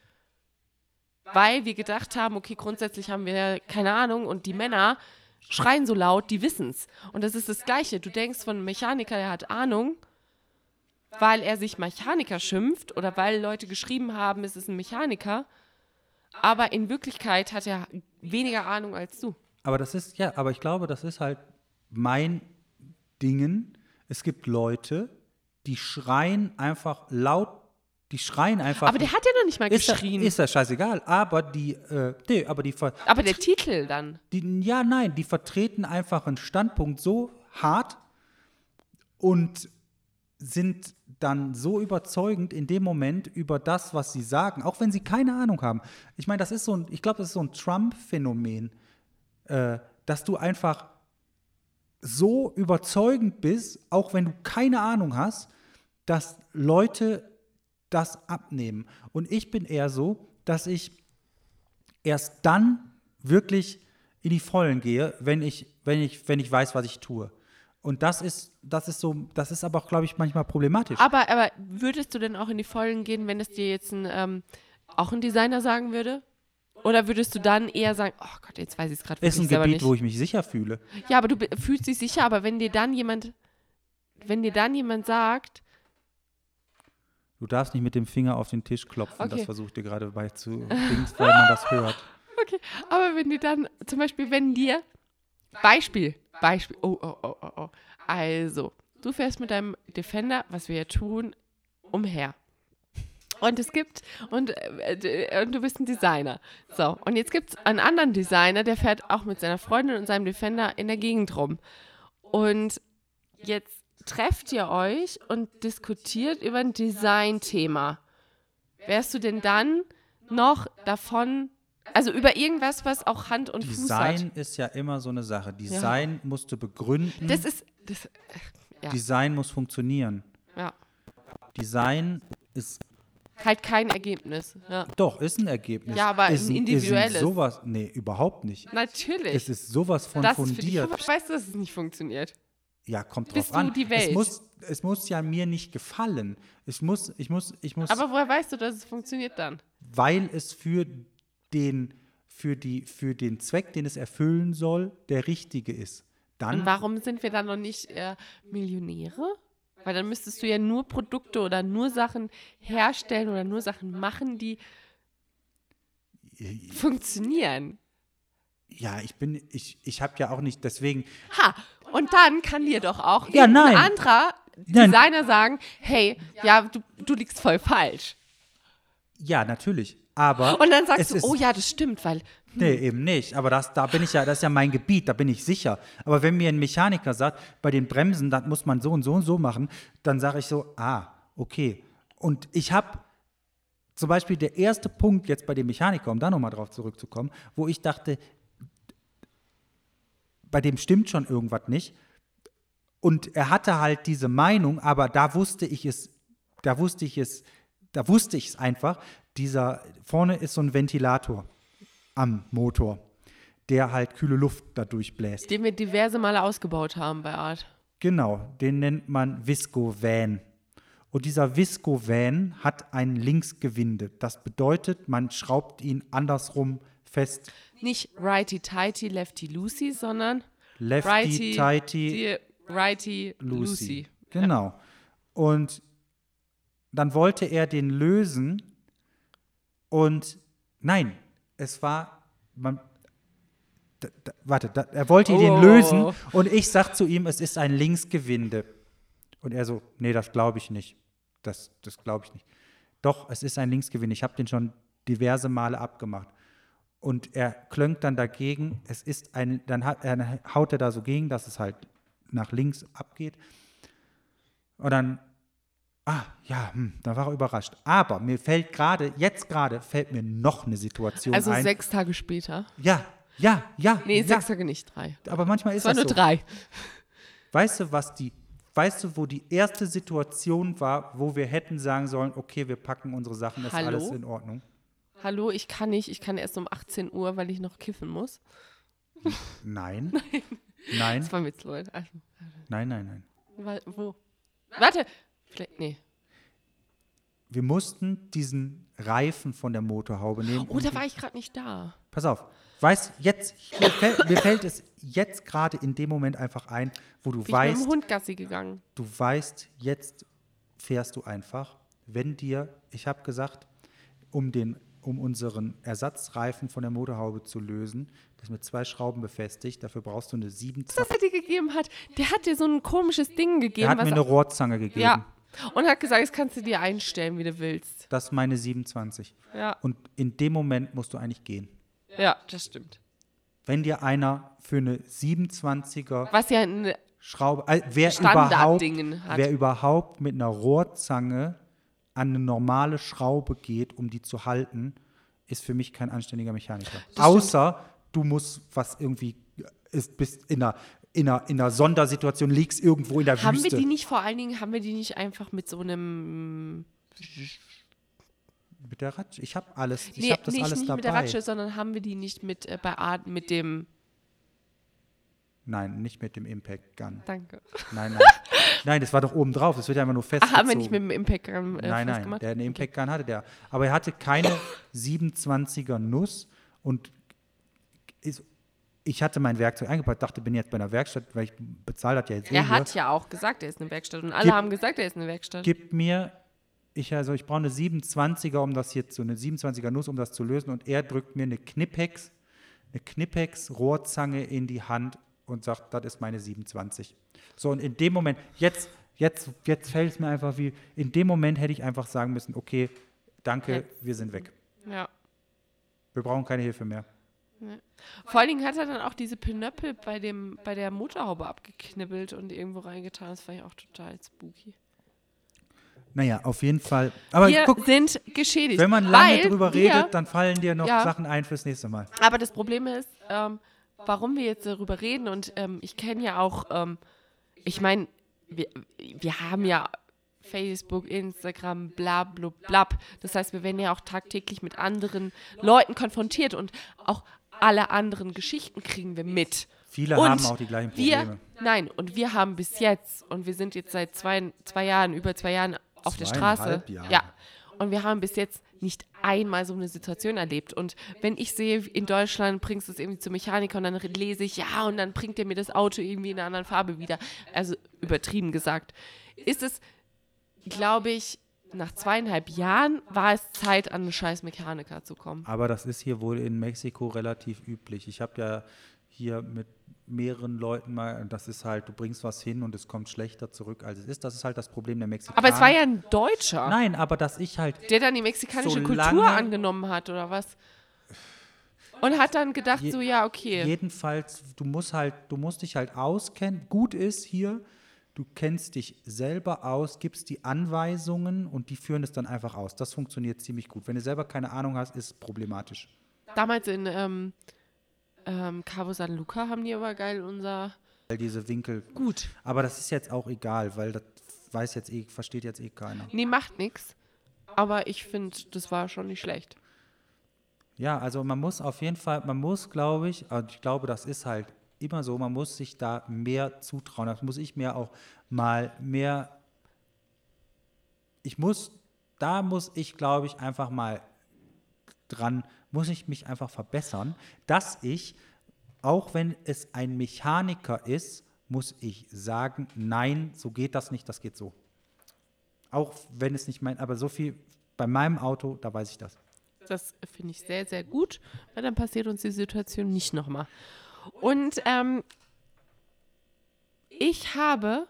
Weil wir gedacht haben, okay, grundsätzlich haben wir keine Ahnung und die Männer schreien so laut, die wissen's. Und das ist das Gleiche. Du denkst von einem Mechaniker, der hat Ahnung, weil er sich Mechaniker schimpft oder weil Leute geschrieben haben, es ist ein Mechaniker. Aber in Wirklichkeit hat er weniger Ahnung als du. Aber das ist, ja, aber ich glaube, das ist halt mein Dingen. Es gibt Leute, die schreien einfach laut, die schreien einfach. Aber der hat ja noch nicht mal ist, geschrien. ist das scheißegal. Aber die, äh, nee, aber die, aber der Titel dann. die, ja, nein, die vertreten einfach einen Standpunkt so hart und sind dann so überzeugend in dem Moment über das, was sie sagen, auch wenn sie keine Ahnung haben. Ich meine, das ist so ein, ich glaube, das ist so ein Trump-Phänomen, äh, dass du einfach so überzeugend bist, auch wenn du keine Ahnung hast, dass Leute das abnehmen. Und ich bin eher so, dass ich erst dann wirklich in die Vollen gehe, wenn ich, wenn ich, wenn ich weiß, was ich tue. Und das ist, das ist so, das ist aber auch, glaube ich, manchmal problematisch. Aber, aber würdest du denn auch in die Vollen gehen, wenn es dir jetzt ein, ähm, auch ein Designer sagen würde? Oder würdest du dann eher sagen, oh Gott, jetzt weiß ich es gerade ist ein wirklich Gebiet, wo ich mich sicher fühle. Ja, aber du fühlst dich sicher, aber wenn dir dann jemand, wenn dir dann jemand sagt, Du darfst nicht mit dem Finger auf den Tisch klopfen, Okay. das versuche ich dir gerade bei zu weil man das hört. okay, aber wenn dir dann, zum Beispiel, wenn dir, Beispiel, Beispiel, oh, oh, oh, oh, oh, also, du fährst mit deinem Defender, was wir ja tun, umher. Und es gibt, und, äh, und du bist ein Designer. So, und jetzt gibt es einen anderen Designer, der fährt auch mit seiner Freundin und seinem Defender in der Gegend rum. Und jetzt trefft ihr euch und diskutiert über ein Designthema. Wärst du denn dann noch davon, also über irgendwas, was auch Hand und Fuß hat? Design ist ja immer so eine Sache. Design musst du begründen. Das ist, das, ja. Design muss funktionieren. ja, Design ist halt kein Ergebnis. Ja. doch ist ein Ergebnis. Ja, aber ist ein individuelles. Ist sowas, nee, überhaupt nicht. Natürlich. Es ist sowas von das ist fundiert. aber ich weiß, dass es nicht funktioniert. Ja, kommt drauf Bist du an. die Welt? Es muss, es muss ja mir nicht gefallen. Ich muss, ich muss, ich muss, Aber woher weißt du, dass es funktioniert dann? weil es für den, für die, für den Zweck, den es erfüllen soll, der richtige ist. Dann Und warum sind wir dann noch nicht äh, Millionäre? Weil dann müsstest du ja nur Produkte oder nur Sachen herstellen oder nur Sachen machen, die funktionieren. ja, ich bin, ich, ich habe ja auch nicht, deswegen, Ha! Und dann kann dir doch auch Ja, ein nein. anderer Nein. Designer sagen, hey, ja, du, du liegst voll falsch. ja, natürlich. Aber Und dann sagst du, oh ja, das stimmt, weil Nee, eben nicht. Aber das, da bin ich ja, das ist ja mein Gebiet, da bin ich sicher. Aber wenn mir ein Mechaniker sagt, bei den Bremsen, das muss man so und so und so machen, dann sage ich so, ah, okay. Und ich habe zum Beispiel der erste Punkt jetzt bei dem Mechaniker, um da nochmal drauf zurückzukommen, wo ich dachte, bei dem stimmt schon irgendwas nicht. Und er hatte halt diese Meinung, aber da wusste ich es, da wusste ich es, da wusste ich es einfach. Dieser vorne ist so ein Ventilator am Motor, der halt kühle Luft dadurch bläst. den wir diverse Male ausgebaut haben bei Art. Genau, den nennt man Visco-Van. Und dieser Visco-Van hat ein Linksgewinde. Das bedeutet, man schraubt ihn andersrum fest. Nicht righty-tighty, lefty-loosey, sondern Lefty, righty, righty, Lucy. loosey. Genau. Und dann wollte er den lösen und nein, es war, man, da, da, warte, da, er wollte Oh. den lösen und ich sag zu ihm, es ist ein Linksgewinde. Und er so, nee, das glaube ich nicht. Das, das glaube ich nicht. Doch, es ist ein Linksgewinde. Ich habe den schon diverse Male abgemacht. Und er klönkt dann dagegen. Es ist ein, dann hat, er, haut er da so gegen, dass es halt nach links abgeht. Und dann, ah, ja, hm, da war er überrascht. Aber mir fällt gerade, jetzt gerade, fällt mir noch eine Situation Also ein. sechs Tage später. Ja, ja, ja. Nee, ja. sechs Tage nicht, drei. Aber manchmal ist Es waren das nur so. drei. Weißt du, was die, weißt du, wo die erste Situation war, wo wir hätten sagen sollen, okay, wir packen unsere Sachen, ist Hallo? alles in Ordnung? Hallo, ich kann nicht, ich kann erst um 18 Uhr, weil ich noch kiffen muss. Nein. Nein, Das war Witz, Leute. Also, nein, nein, nein. wa- wo? Warte. Vielleicht, nee. Wir mussten diesen Reifen von der Motorhaube nehmen. Oh, da war ich gerade nicht da. Pass auf. Weißt jetzt, mir fällt, mir fällt es jetzt gerade in dem Moment einfach ein, wo du Bin ich mit weißt, dem Hund Gassi gegangen. du weißt, jetzt fährst du einfach, wenn dir, ich habe gesagt, um, den, um unseren Ersatzreifen von der Motorhaube zu lösen, das mit zwei Schrauben befestigt, dafür brauchst du eine 27. Was er dir gegeben hat, der hat dir so ein komisches Ding Er gegeben. hat was mir eine Rohrzange gegeben. ja. Und hat gesagt, das kannst du dir einstellen, wie du willst. Das ist meine 27. Ja. Und in dem Moment musst du eigentlich gehen. Ja, das stimmt. Wenn dir einer für eine 27er Was ja eine Schraube, äh, wer, überhaupt, hat. wer überhaupt mit einer Rohrzange an eine normale Schraube geht, um die zu halten, ist für mich kein anständiger Mechaniker. Außer du musst was irgendwie, ist, bist in einer, in, einer, in einer Sondersituation, liegst irgendwo in der Haben Wüste. wir die nicht, vor allen Dingen, haben wir die nicht einfach mit so einem. mit der Ratsche. Ich habe alles, ich Nee, habe das nicht, alles nicht dabei. mit der Ratsche, sondern haben wir die nicht mit äh, bei Art mit dem. Nein, nicht mit dem Impact Gun. Danke. Nein, nein. nein, das war doch oben drauf. Das wird ja immer nur Ach, festgezogen. haben wir nicht mit dem Impact ähm, äh, Nein, nein, der eine Impact Gun hatte der. Aber er hatte keine 27er Nuss und ist, ich hatte mein Werkzeug eingepackt, dachte, bin jetzt bei einer Werkstatt, weil ich bezahle das ja jetzt eh Er hier. hat ja auch gesagt, er ist eine Werkstatt. Und alle Gib- haben gesagt, er ist eine Werkstatt. Gib mir, ich also ich brauche eine 27er, um das jetzt so eine 27er Nuss, um das zu lösen und er drückt mir eine Knipex, eine Knipex Rohrzange in die Hand und sagt, das ist meine 27. So und in dem Moment, jetzt jetzt jetzt fällt es mir einfach wie in dem Moment hätte ich einfach sagen müssen, okay, danke, Jetzt. wir sind weg. Ja. Wir brauchen keine Hilfe mehr. Vor allen Dingen hat er dann auch diese Pinöppel bei, dem, bei der Motorhaube abgeknibbelt und irgendwo reingetan. Das fand ich auch total spooky. Naja, auf jeden Fall. Aber wir guck, sind geschädigt. wenn man lange drüber wir, redet, dann fallen dir noch Ja. Sachen ein fürs nächste Mal. Aber das Problem ist, ähm, warum wir jetzt darüber reden und ähm, ich kenne ja auch, ähm, ich meine, wir, wir haben ja Facebook, Instagram, bla bla bla. Das heißt, wir werden ja auch tagtäglich mit anderen Leuten konfrontiert und auch alle anderen Geschichten kriegen wir mit. Viele Und haben auch die gleichen Wir, Probleme. nein, und wir haben bis jetzt, und wir sind jetzt seit zwei, zwei Jahren, über zwei Jahren auf der Straße. Jahre. Ja. Und wir haben bis jetzt nicht einmal so eine Situation erlebt. Und wenn ich sehe, in Deutschland bringst du es irgendwie zum Mechaniker und dann lese ich, ja, und dann bringt er mir das Auto irgendwie in einer anderen Farbe wieder. Also übertrieben gesagt. Ist es, glaube ich, nach zweieinhalb Jahren war es Zeit, an einen scheiß Mechaniker zu kommen. Aber das ist hier wohl in Mexiko relativ üblich. Ich habe ja hier mit mehreren Leuten mal, das ist halt, du bringst was hin und es kommt schlechter zurück, als es ist. Das ist halt das Problem der Mexikaner. Aber es war ja ein Deutscher, Nein, aber dass ich halt der dann die mexikanische Kultur angenommen hat, oder was? Und hat dann gedacht, Je- so, ja, okay. Jedenfalls, du musst halt, du musst dich halt auskennen. Gut ist hier, du kennst dich selber aus, gibst die Anweisungen und die führen es dann einfach aus. Das funktioniert ziemlich gut. Wenn du selber keine Ahnung hast, ist es problematisch. Damals in ähm, ähm, Cabo San Luca haben die aber geil unser. Weil diese Winkel. Gut. Aber das ist jetzt auch egal, weil das weiß jetzt eh, versteht jetzt eh keiner. Nee, macht nichts. Aber ich finde, das war schon nicht schlecht. Ja, also man muss auf jeden Fall, man muss, glaube ich, und ich glaube, das ist halt immer so, man muss sich da mehr zutrauen. Das muss ich mir auch mal mehr, ich muss, da muss ich, glaube ich, einfach mal dran, muss ich mich einfach verbessern, dass ich, auch wenn es ein Mechaniker ist, muss ich sagen, nein, so geht das nicht, das geht so. Auch wenn es nicht mein, aber so viel bei meinem Auto, da weiß ich das. Das finde ich sehr, sehr gut, weil dann passiert uns die Situation nicht nochmal. Und ähm, ich habe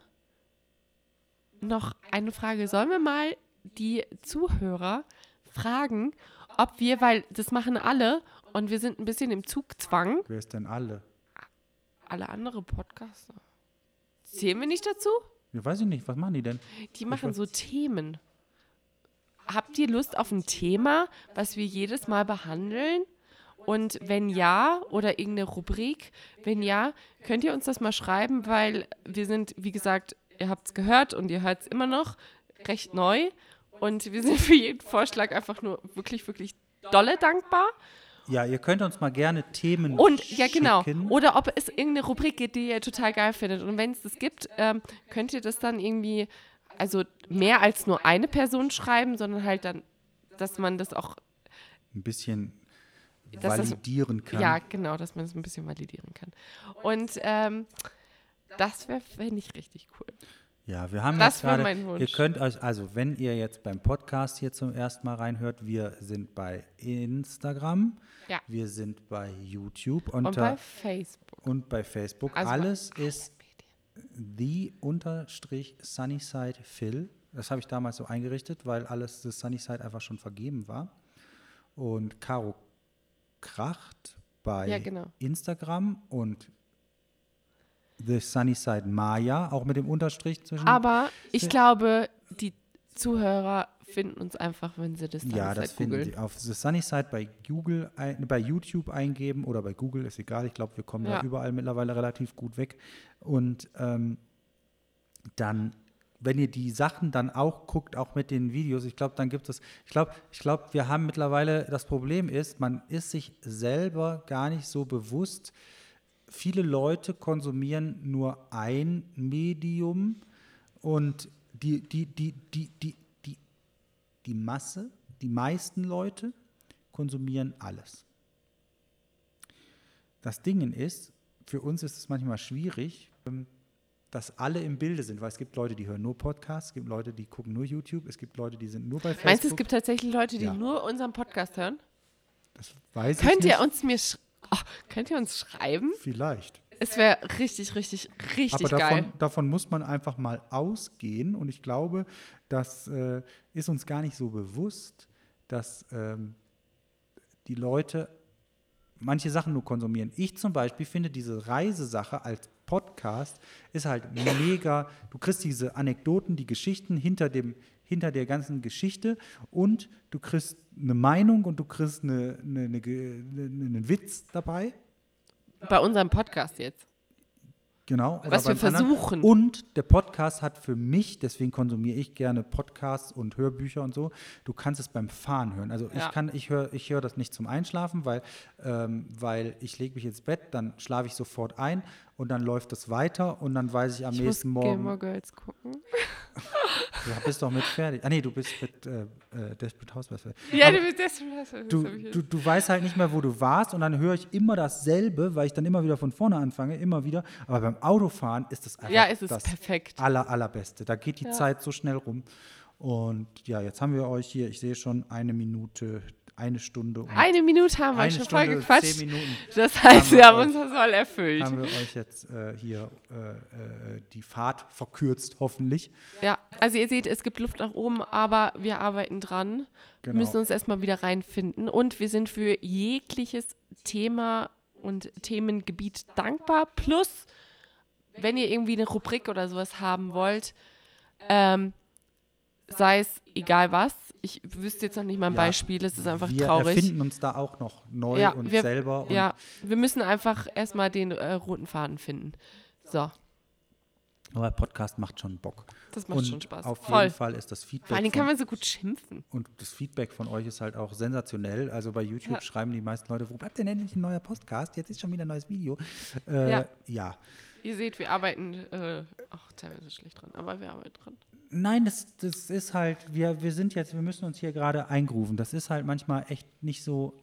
noch eine Frage. Sollen wir mal die Zuhörer fragen, ob wir, weil das machen alle und wir sind ein bisschen im Zugzwang, Wer ist denn alle? alle andere Podcaster. Zählen wir nicht dazu? Ja, weiß ich nicht, was machen die denn? Die machen so Themen. Habt ihr Lust auf ein Thema, was wir jedes Mal behandeln? Und wenn ja, oder irgendeine Rubrik, wenn ja, könnt ihr uns das mal schreiben, weil wir sind, wie gesagt, ihr habt es gehört und ihr hört es immer noch, recht neu. Und wir sind für jeden Vorschlag einfach nur wirklich, wirklich dolle dankbar. Ja, ihr könnt uns mal gerne Themen Und ja, genau. schicken. Oder ob es irgendeine Rubrik gibt, die ihr total geil findet. Und wenn es das gibt, ähm, könnt ihr das dann irgendwie, also mehr als nur eine Person schreiben, sondern halt dann, dass man das auch, Ein bisschen Dass das- validieren kann. ja, genau, dass man es ein bisschen validieren kann. Und ähm, das wäre, fände ich richtig cool. Ja, wir haben Das jetzt gerade, mein Wunsch. ihr könnt euch, also wenn ihr jetzt beim Podcast hier zum ersten Mal reinhört, wir sind bei Instagram, Ja. wir sind bei YouTube Und unter, bei Facebook. und bei Facebook. Also bei Alles ist the unterstrich Sunnyside Phil. Das habe ich damals so eingerichtet, weil alles das Sunnyside einfach schon vergeben war. Und Caro Kracht bei Ja, genau. Instagram und The Sunnyside Maya, auch mit dem Unterstrich zwischen. Aber ich glaube, die Zuhörer finden uns einfach, wenn sie das dann ja, das finden googeln. Sie auf The Sunnyside bei Google, ein, bei YouTube eingeben oder bei Google, ist egal. Ich glaube, wir kommen Ja. da überall mittlerweile relativ gut weg. Und ähm, dann, wenn ihr die Sachen dann auch guckt, auch mit den Videos, ich glaube, dann gibt es, ich glaube, ich glaube, wir haben mittlerweile, das Problem ist, man ist sich selber gar nicht so bewusst, viele Leute konsumieren nur ein Medium und die, die, die, die, die, die, die Masse, die meisten Leute konsumieren alles. Das Ding ist, für uns ist es manchmal schwierig, ähm, dass alle im Bilde sind, weil es gibt Leute, die hören nur Podcasts, es gibt Leute, die gucken nur YouTube, es gibt Leute, die sind nur bei Facebook. Meinst du, es gibt tatsächlich Leute, die Ja. nur unseren Podcast hören? das weiß Könnt ich ihr nicht. uns mir oh, könnt ihr uns schreiben? Vielleicht. Es wäre richtig, richtig, richtig Aber geil. davon, davon muss man einfach mal ausgehen. Und ich glaube, das äh, ist uns gar nicht so bewusst, dass ähm, die Leute manche Sachen nur konsumieren. Ich zum Beispiel finde diese Reisesache als Podcast ist halt mega. Du kriegst diese Anekdoten, die Geschichten hinter dem hinter der ganzen Geschichte und du kriegst eine Meinung und du kriegst eine, eine, eine, einen Witz dabei. Bei unserem Podcast jetzt. Genau. Was wir versuchen. Anderen. Und der Podcast hat für mich, deswegen konsumiere ich gerne Podcasts und Hörbücher und so, du kannst es beim Fahren hören. Also ja. ich kann, ich höre ich hör das nicht zum Einschlafen, weil, ähm, weil ich lege mich ins Bett, dann schlafe ich sofort ein und dann läuft es weiter und dann weiß ich am ich nächsten muss Morgen. Gamer Girls gucken. Du bist doch mit fertig. Ah nee, du bist mit äh, äh Desperate Housewives. Ja, du bist Desperate Housewives. Du, du, du weißt halt nicht mehr, wo du warst und dann höre ich immer dasselbe, weil ich dann immer wieder von vorne anfange, immer wieder. Aber beim Autofahren ist das einfach ja, ist das perfekt. aller, allerbeste. Da geht die Ja. Zeit so schnell rum. Und ja, jetzt haben wir euch hier, ich sehe schon eine Minute, eine Stunde und Eine Minute haben wir schon Stunde, voll gequatscht. Minuten Das heißt, wir wir haben euch- unser Soll erfüllt. haben wir euch jetzt äh, hier äh, äh, die Fahrt verkürzt, hoffentlich. Ja, also ihr seht, es gibt Luft nach oben, aber wir arbeiten dran. Wir Genau. müssen uns erstmal wieder reinfinden und wir sind für jegliches Thema und Themengebiet dankbar. Plus, wenn ihr irgendwie eine Rubrik oder sowas haben wollt, ähm, sei es egal was, ich wüsste jetzt noch nicht mal ein Ja, Beispiel, es ist einfach wir traurig. erfinden uns da auch noch neu Ja, und wir- selber. Und Ja, wir müssen einfach erstmal den äh, roten Faden finden. So, Aber Podcast macht schon Bock. das macht und schon Spaß. Auf Voll. jeden Fall ist das Feedback. Vor Dingen kann man so gut schimpfen. und das Feedback von euch ist halt auch sensationell. Also bei YouTube Ja. schreiben die meisten Leute, wo bleibt denn endlich ein neuer Podcast? Jetzt ist schon wieder ein neues Video. Äh, Ja. ja. Ihr seht, wir arbeiten äh, auch teilweise schlecht dran, aber wir arbeiten dran. Nein, das, das ist halt, wir, wir sind jetzt, wir müssen uns hier gerade eingrooven. Das ist halt manchmal echt nicht so.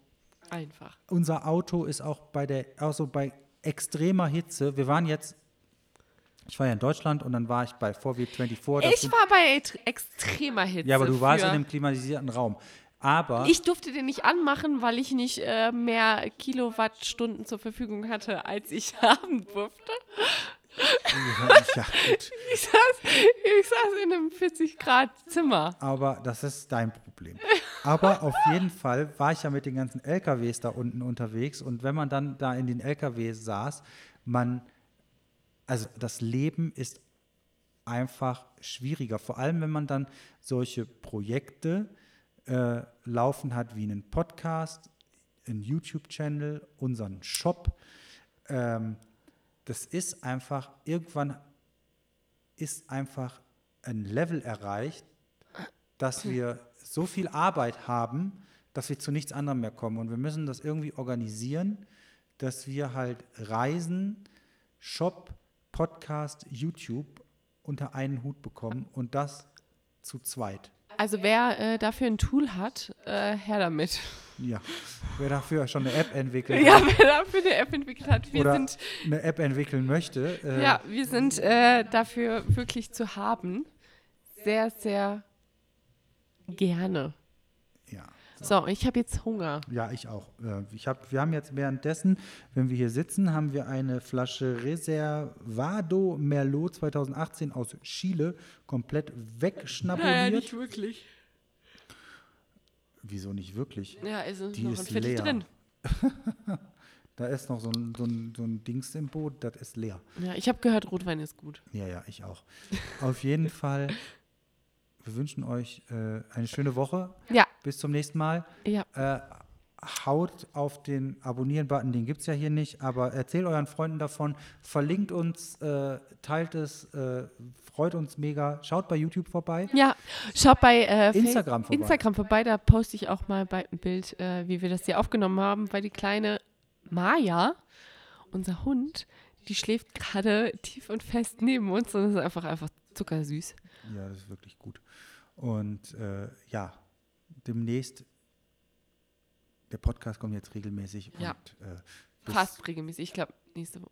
Einfach. Unser Auto ist auch bei der, auch so bei extremer Hitze. Wir waren jetzt, ich war ja in Deutschland und dann war ich bei VW 24. das Ich war bei extremer Hitze. ja, aber du warst in einem klimatisierten Raum. Aber Ich durfte den nicht anmachen, weil ich nicht äh, mehr Kilowattstunden zur Verfügung hatte, als ich haben durfte. Ja, gut. Ich saß, ich saß in einem 40-Grad-Zimmer. Aber das ist dein Problem. Aber auf jeden Fall war ich ja mit den ganzen LKWs da unten unterwegs und wenn man dann da in den LKWs saß, man, also das Leben ist einfach schwieriger. Vor allem, wenn man dann solche Projekte äh, laufen hat wie einen Podcast, einen YouTube-Channel, unseren Shop. Ähm, das ist einfach, irgendwann ist einfach ein Level erreicht, dass wir so viel Arbeit haben, dass wir zu nichts anderem mehr kommen. Und wir müssen das irgendwie organisieren, dass wir halt Reisen, Shop, Podcast, YouTube unter einen Hut bekommen und das zu zweit. Also wer äh, dafür ein Tool hat, äh, her damit. Ja, wer dafür schon eine App entwickelt Ja, hat wer dafür eine App entwickelt hat. Wir oder sind, eine App entwickeln möchte, äh, ja, wir sind äh, dafür wirklich zu haben. Sehr, sehr gerne. ja. So, ich habe jetzt Hunger. Ja, ich auch. Äh, Ich hab, wir haben jetzt währenddessen, wenn wir hier sitzen, haben wir eine Flasche Reservado Merlot 2018 aus Chile komplett wegschnabuliert. wirklich. Wieso nicht wirklich? Ja, also Die noch ein ist Viertel leer. drin. Da ist noch so ein, so ein, so ein Dings im Boot, das ist leer. Ja, ich habe gehört, Rotwein ist gut. Ja, ja, ich auch. Auf jeden Fall, wir wünschen euch äh, eine schöne Woche. Ja, Bis zum nächsten Mal. ja. Äh, haut auf den Abonnieren-Button, den gibt es ja hier nicht, aber erzählt euren Freunden davon, verlinkt uns, äh, teilt es, äh, freut uns mega. Schaut bei YouTube vorbei. Ja, schaut bei äh, Instagram vorbei. Instagram vorbei. Da poste ich auch mal ein Bild, äh, wie wir das hier aufgenommen haben, weil die kleine Maya, unser Hund, die schläft gerade tief und fest neben uns und ist einfach, einfach zuckersüß. Ja, das ist wirklich gut. Und äh, ja, demnächst, der Podcast kommt jetzt regelmäßig. Ja. Und, äh, Fast regelmäßig. Ich glaube, nächste Woche.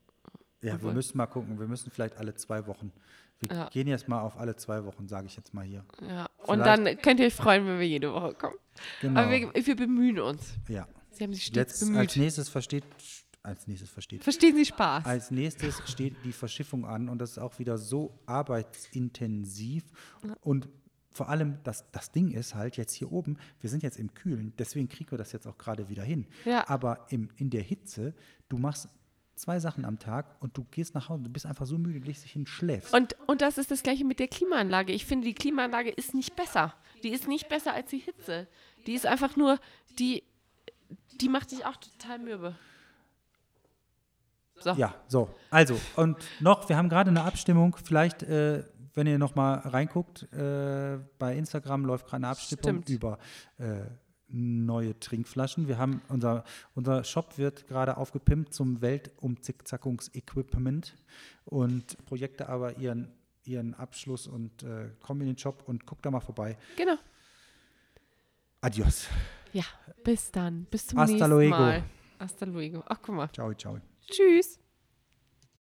Ja, wir obwohl- müssen mal gucken. Wir müssen vielleicht alle zwei Wochen. Wir Ja. gehen jetzt mal auf alle zwei Wochen, sage ich jetzt mal hier. Ja. Und Vielleicht- dann könnt ihr euch freuen, wenn wir jede Woche kommen. Genau. Aber wir, wir bemühen uns. ja. Sie haben sich stets Jetzt als bemüht. nächstes versteht, als nächstes versteht, Verstehen Sie Spaß? Als nächstes steht die Verschiffung an und das ist auch wieder so arbeitsintensiv und vor allem, das, das Ding ist halt jetzt hier oben, wir sind jetzt im Kühlen, deswegen kriegen wir das jetzt auch gerade wieder hin. Ja. Aber im, in der Hitze, du machst zwei Sachen am Tag und du gehst nach Hause, du bist einfach so müde, legst dich hin, schläfst. Und, und das ist das gleiche mit der Klimaanlage. Ich finde, die Klimaanlage ist nicht besser. Die ist nicht besser als die Hitze. Die ist einfach nur, die, die macht dich auch total mürbe. So. Ja, so. Also, und noch, wir haben gerade eine Abstimmung, vielleicht, äh, wenn ihr noch mal reinguckt, äh, bei Instagram läuft gerade eine Abstimmung Stimmt. über äh, neue Trinkflaschen. Wir haben, unser, unser Shop wird gerade aufgepimpt zum Weltumzickzackungs-Equipment und Projekte aber ihren, ihren Abschluss und äh, kommen in den Shop und guckt da mal vorbei. Genau. Adios. Ja, bis dann. Bis zum Hasta nächsten luego. Mal. Hasta luego. Ach, guck mal. Ciao, ciao. Tschüss.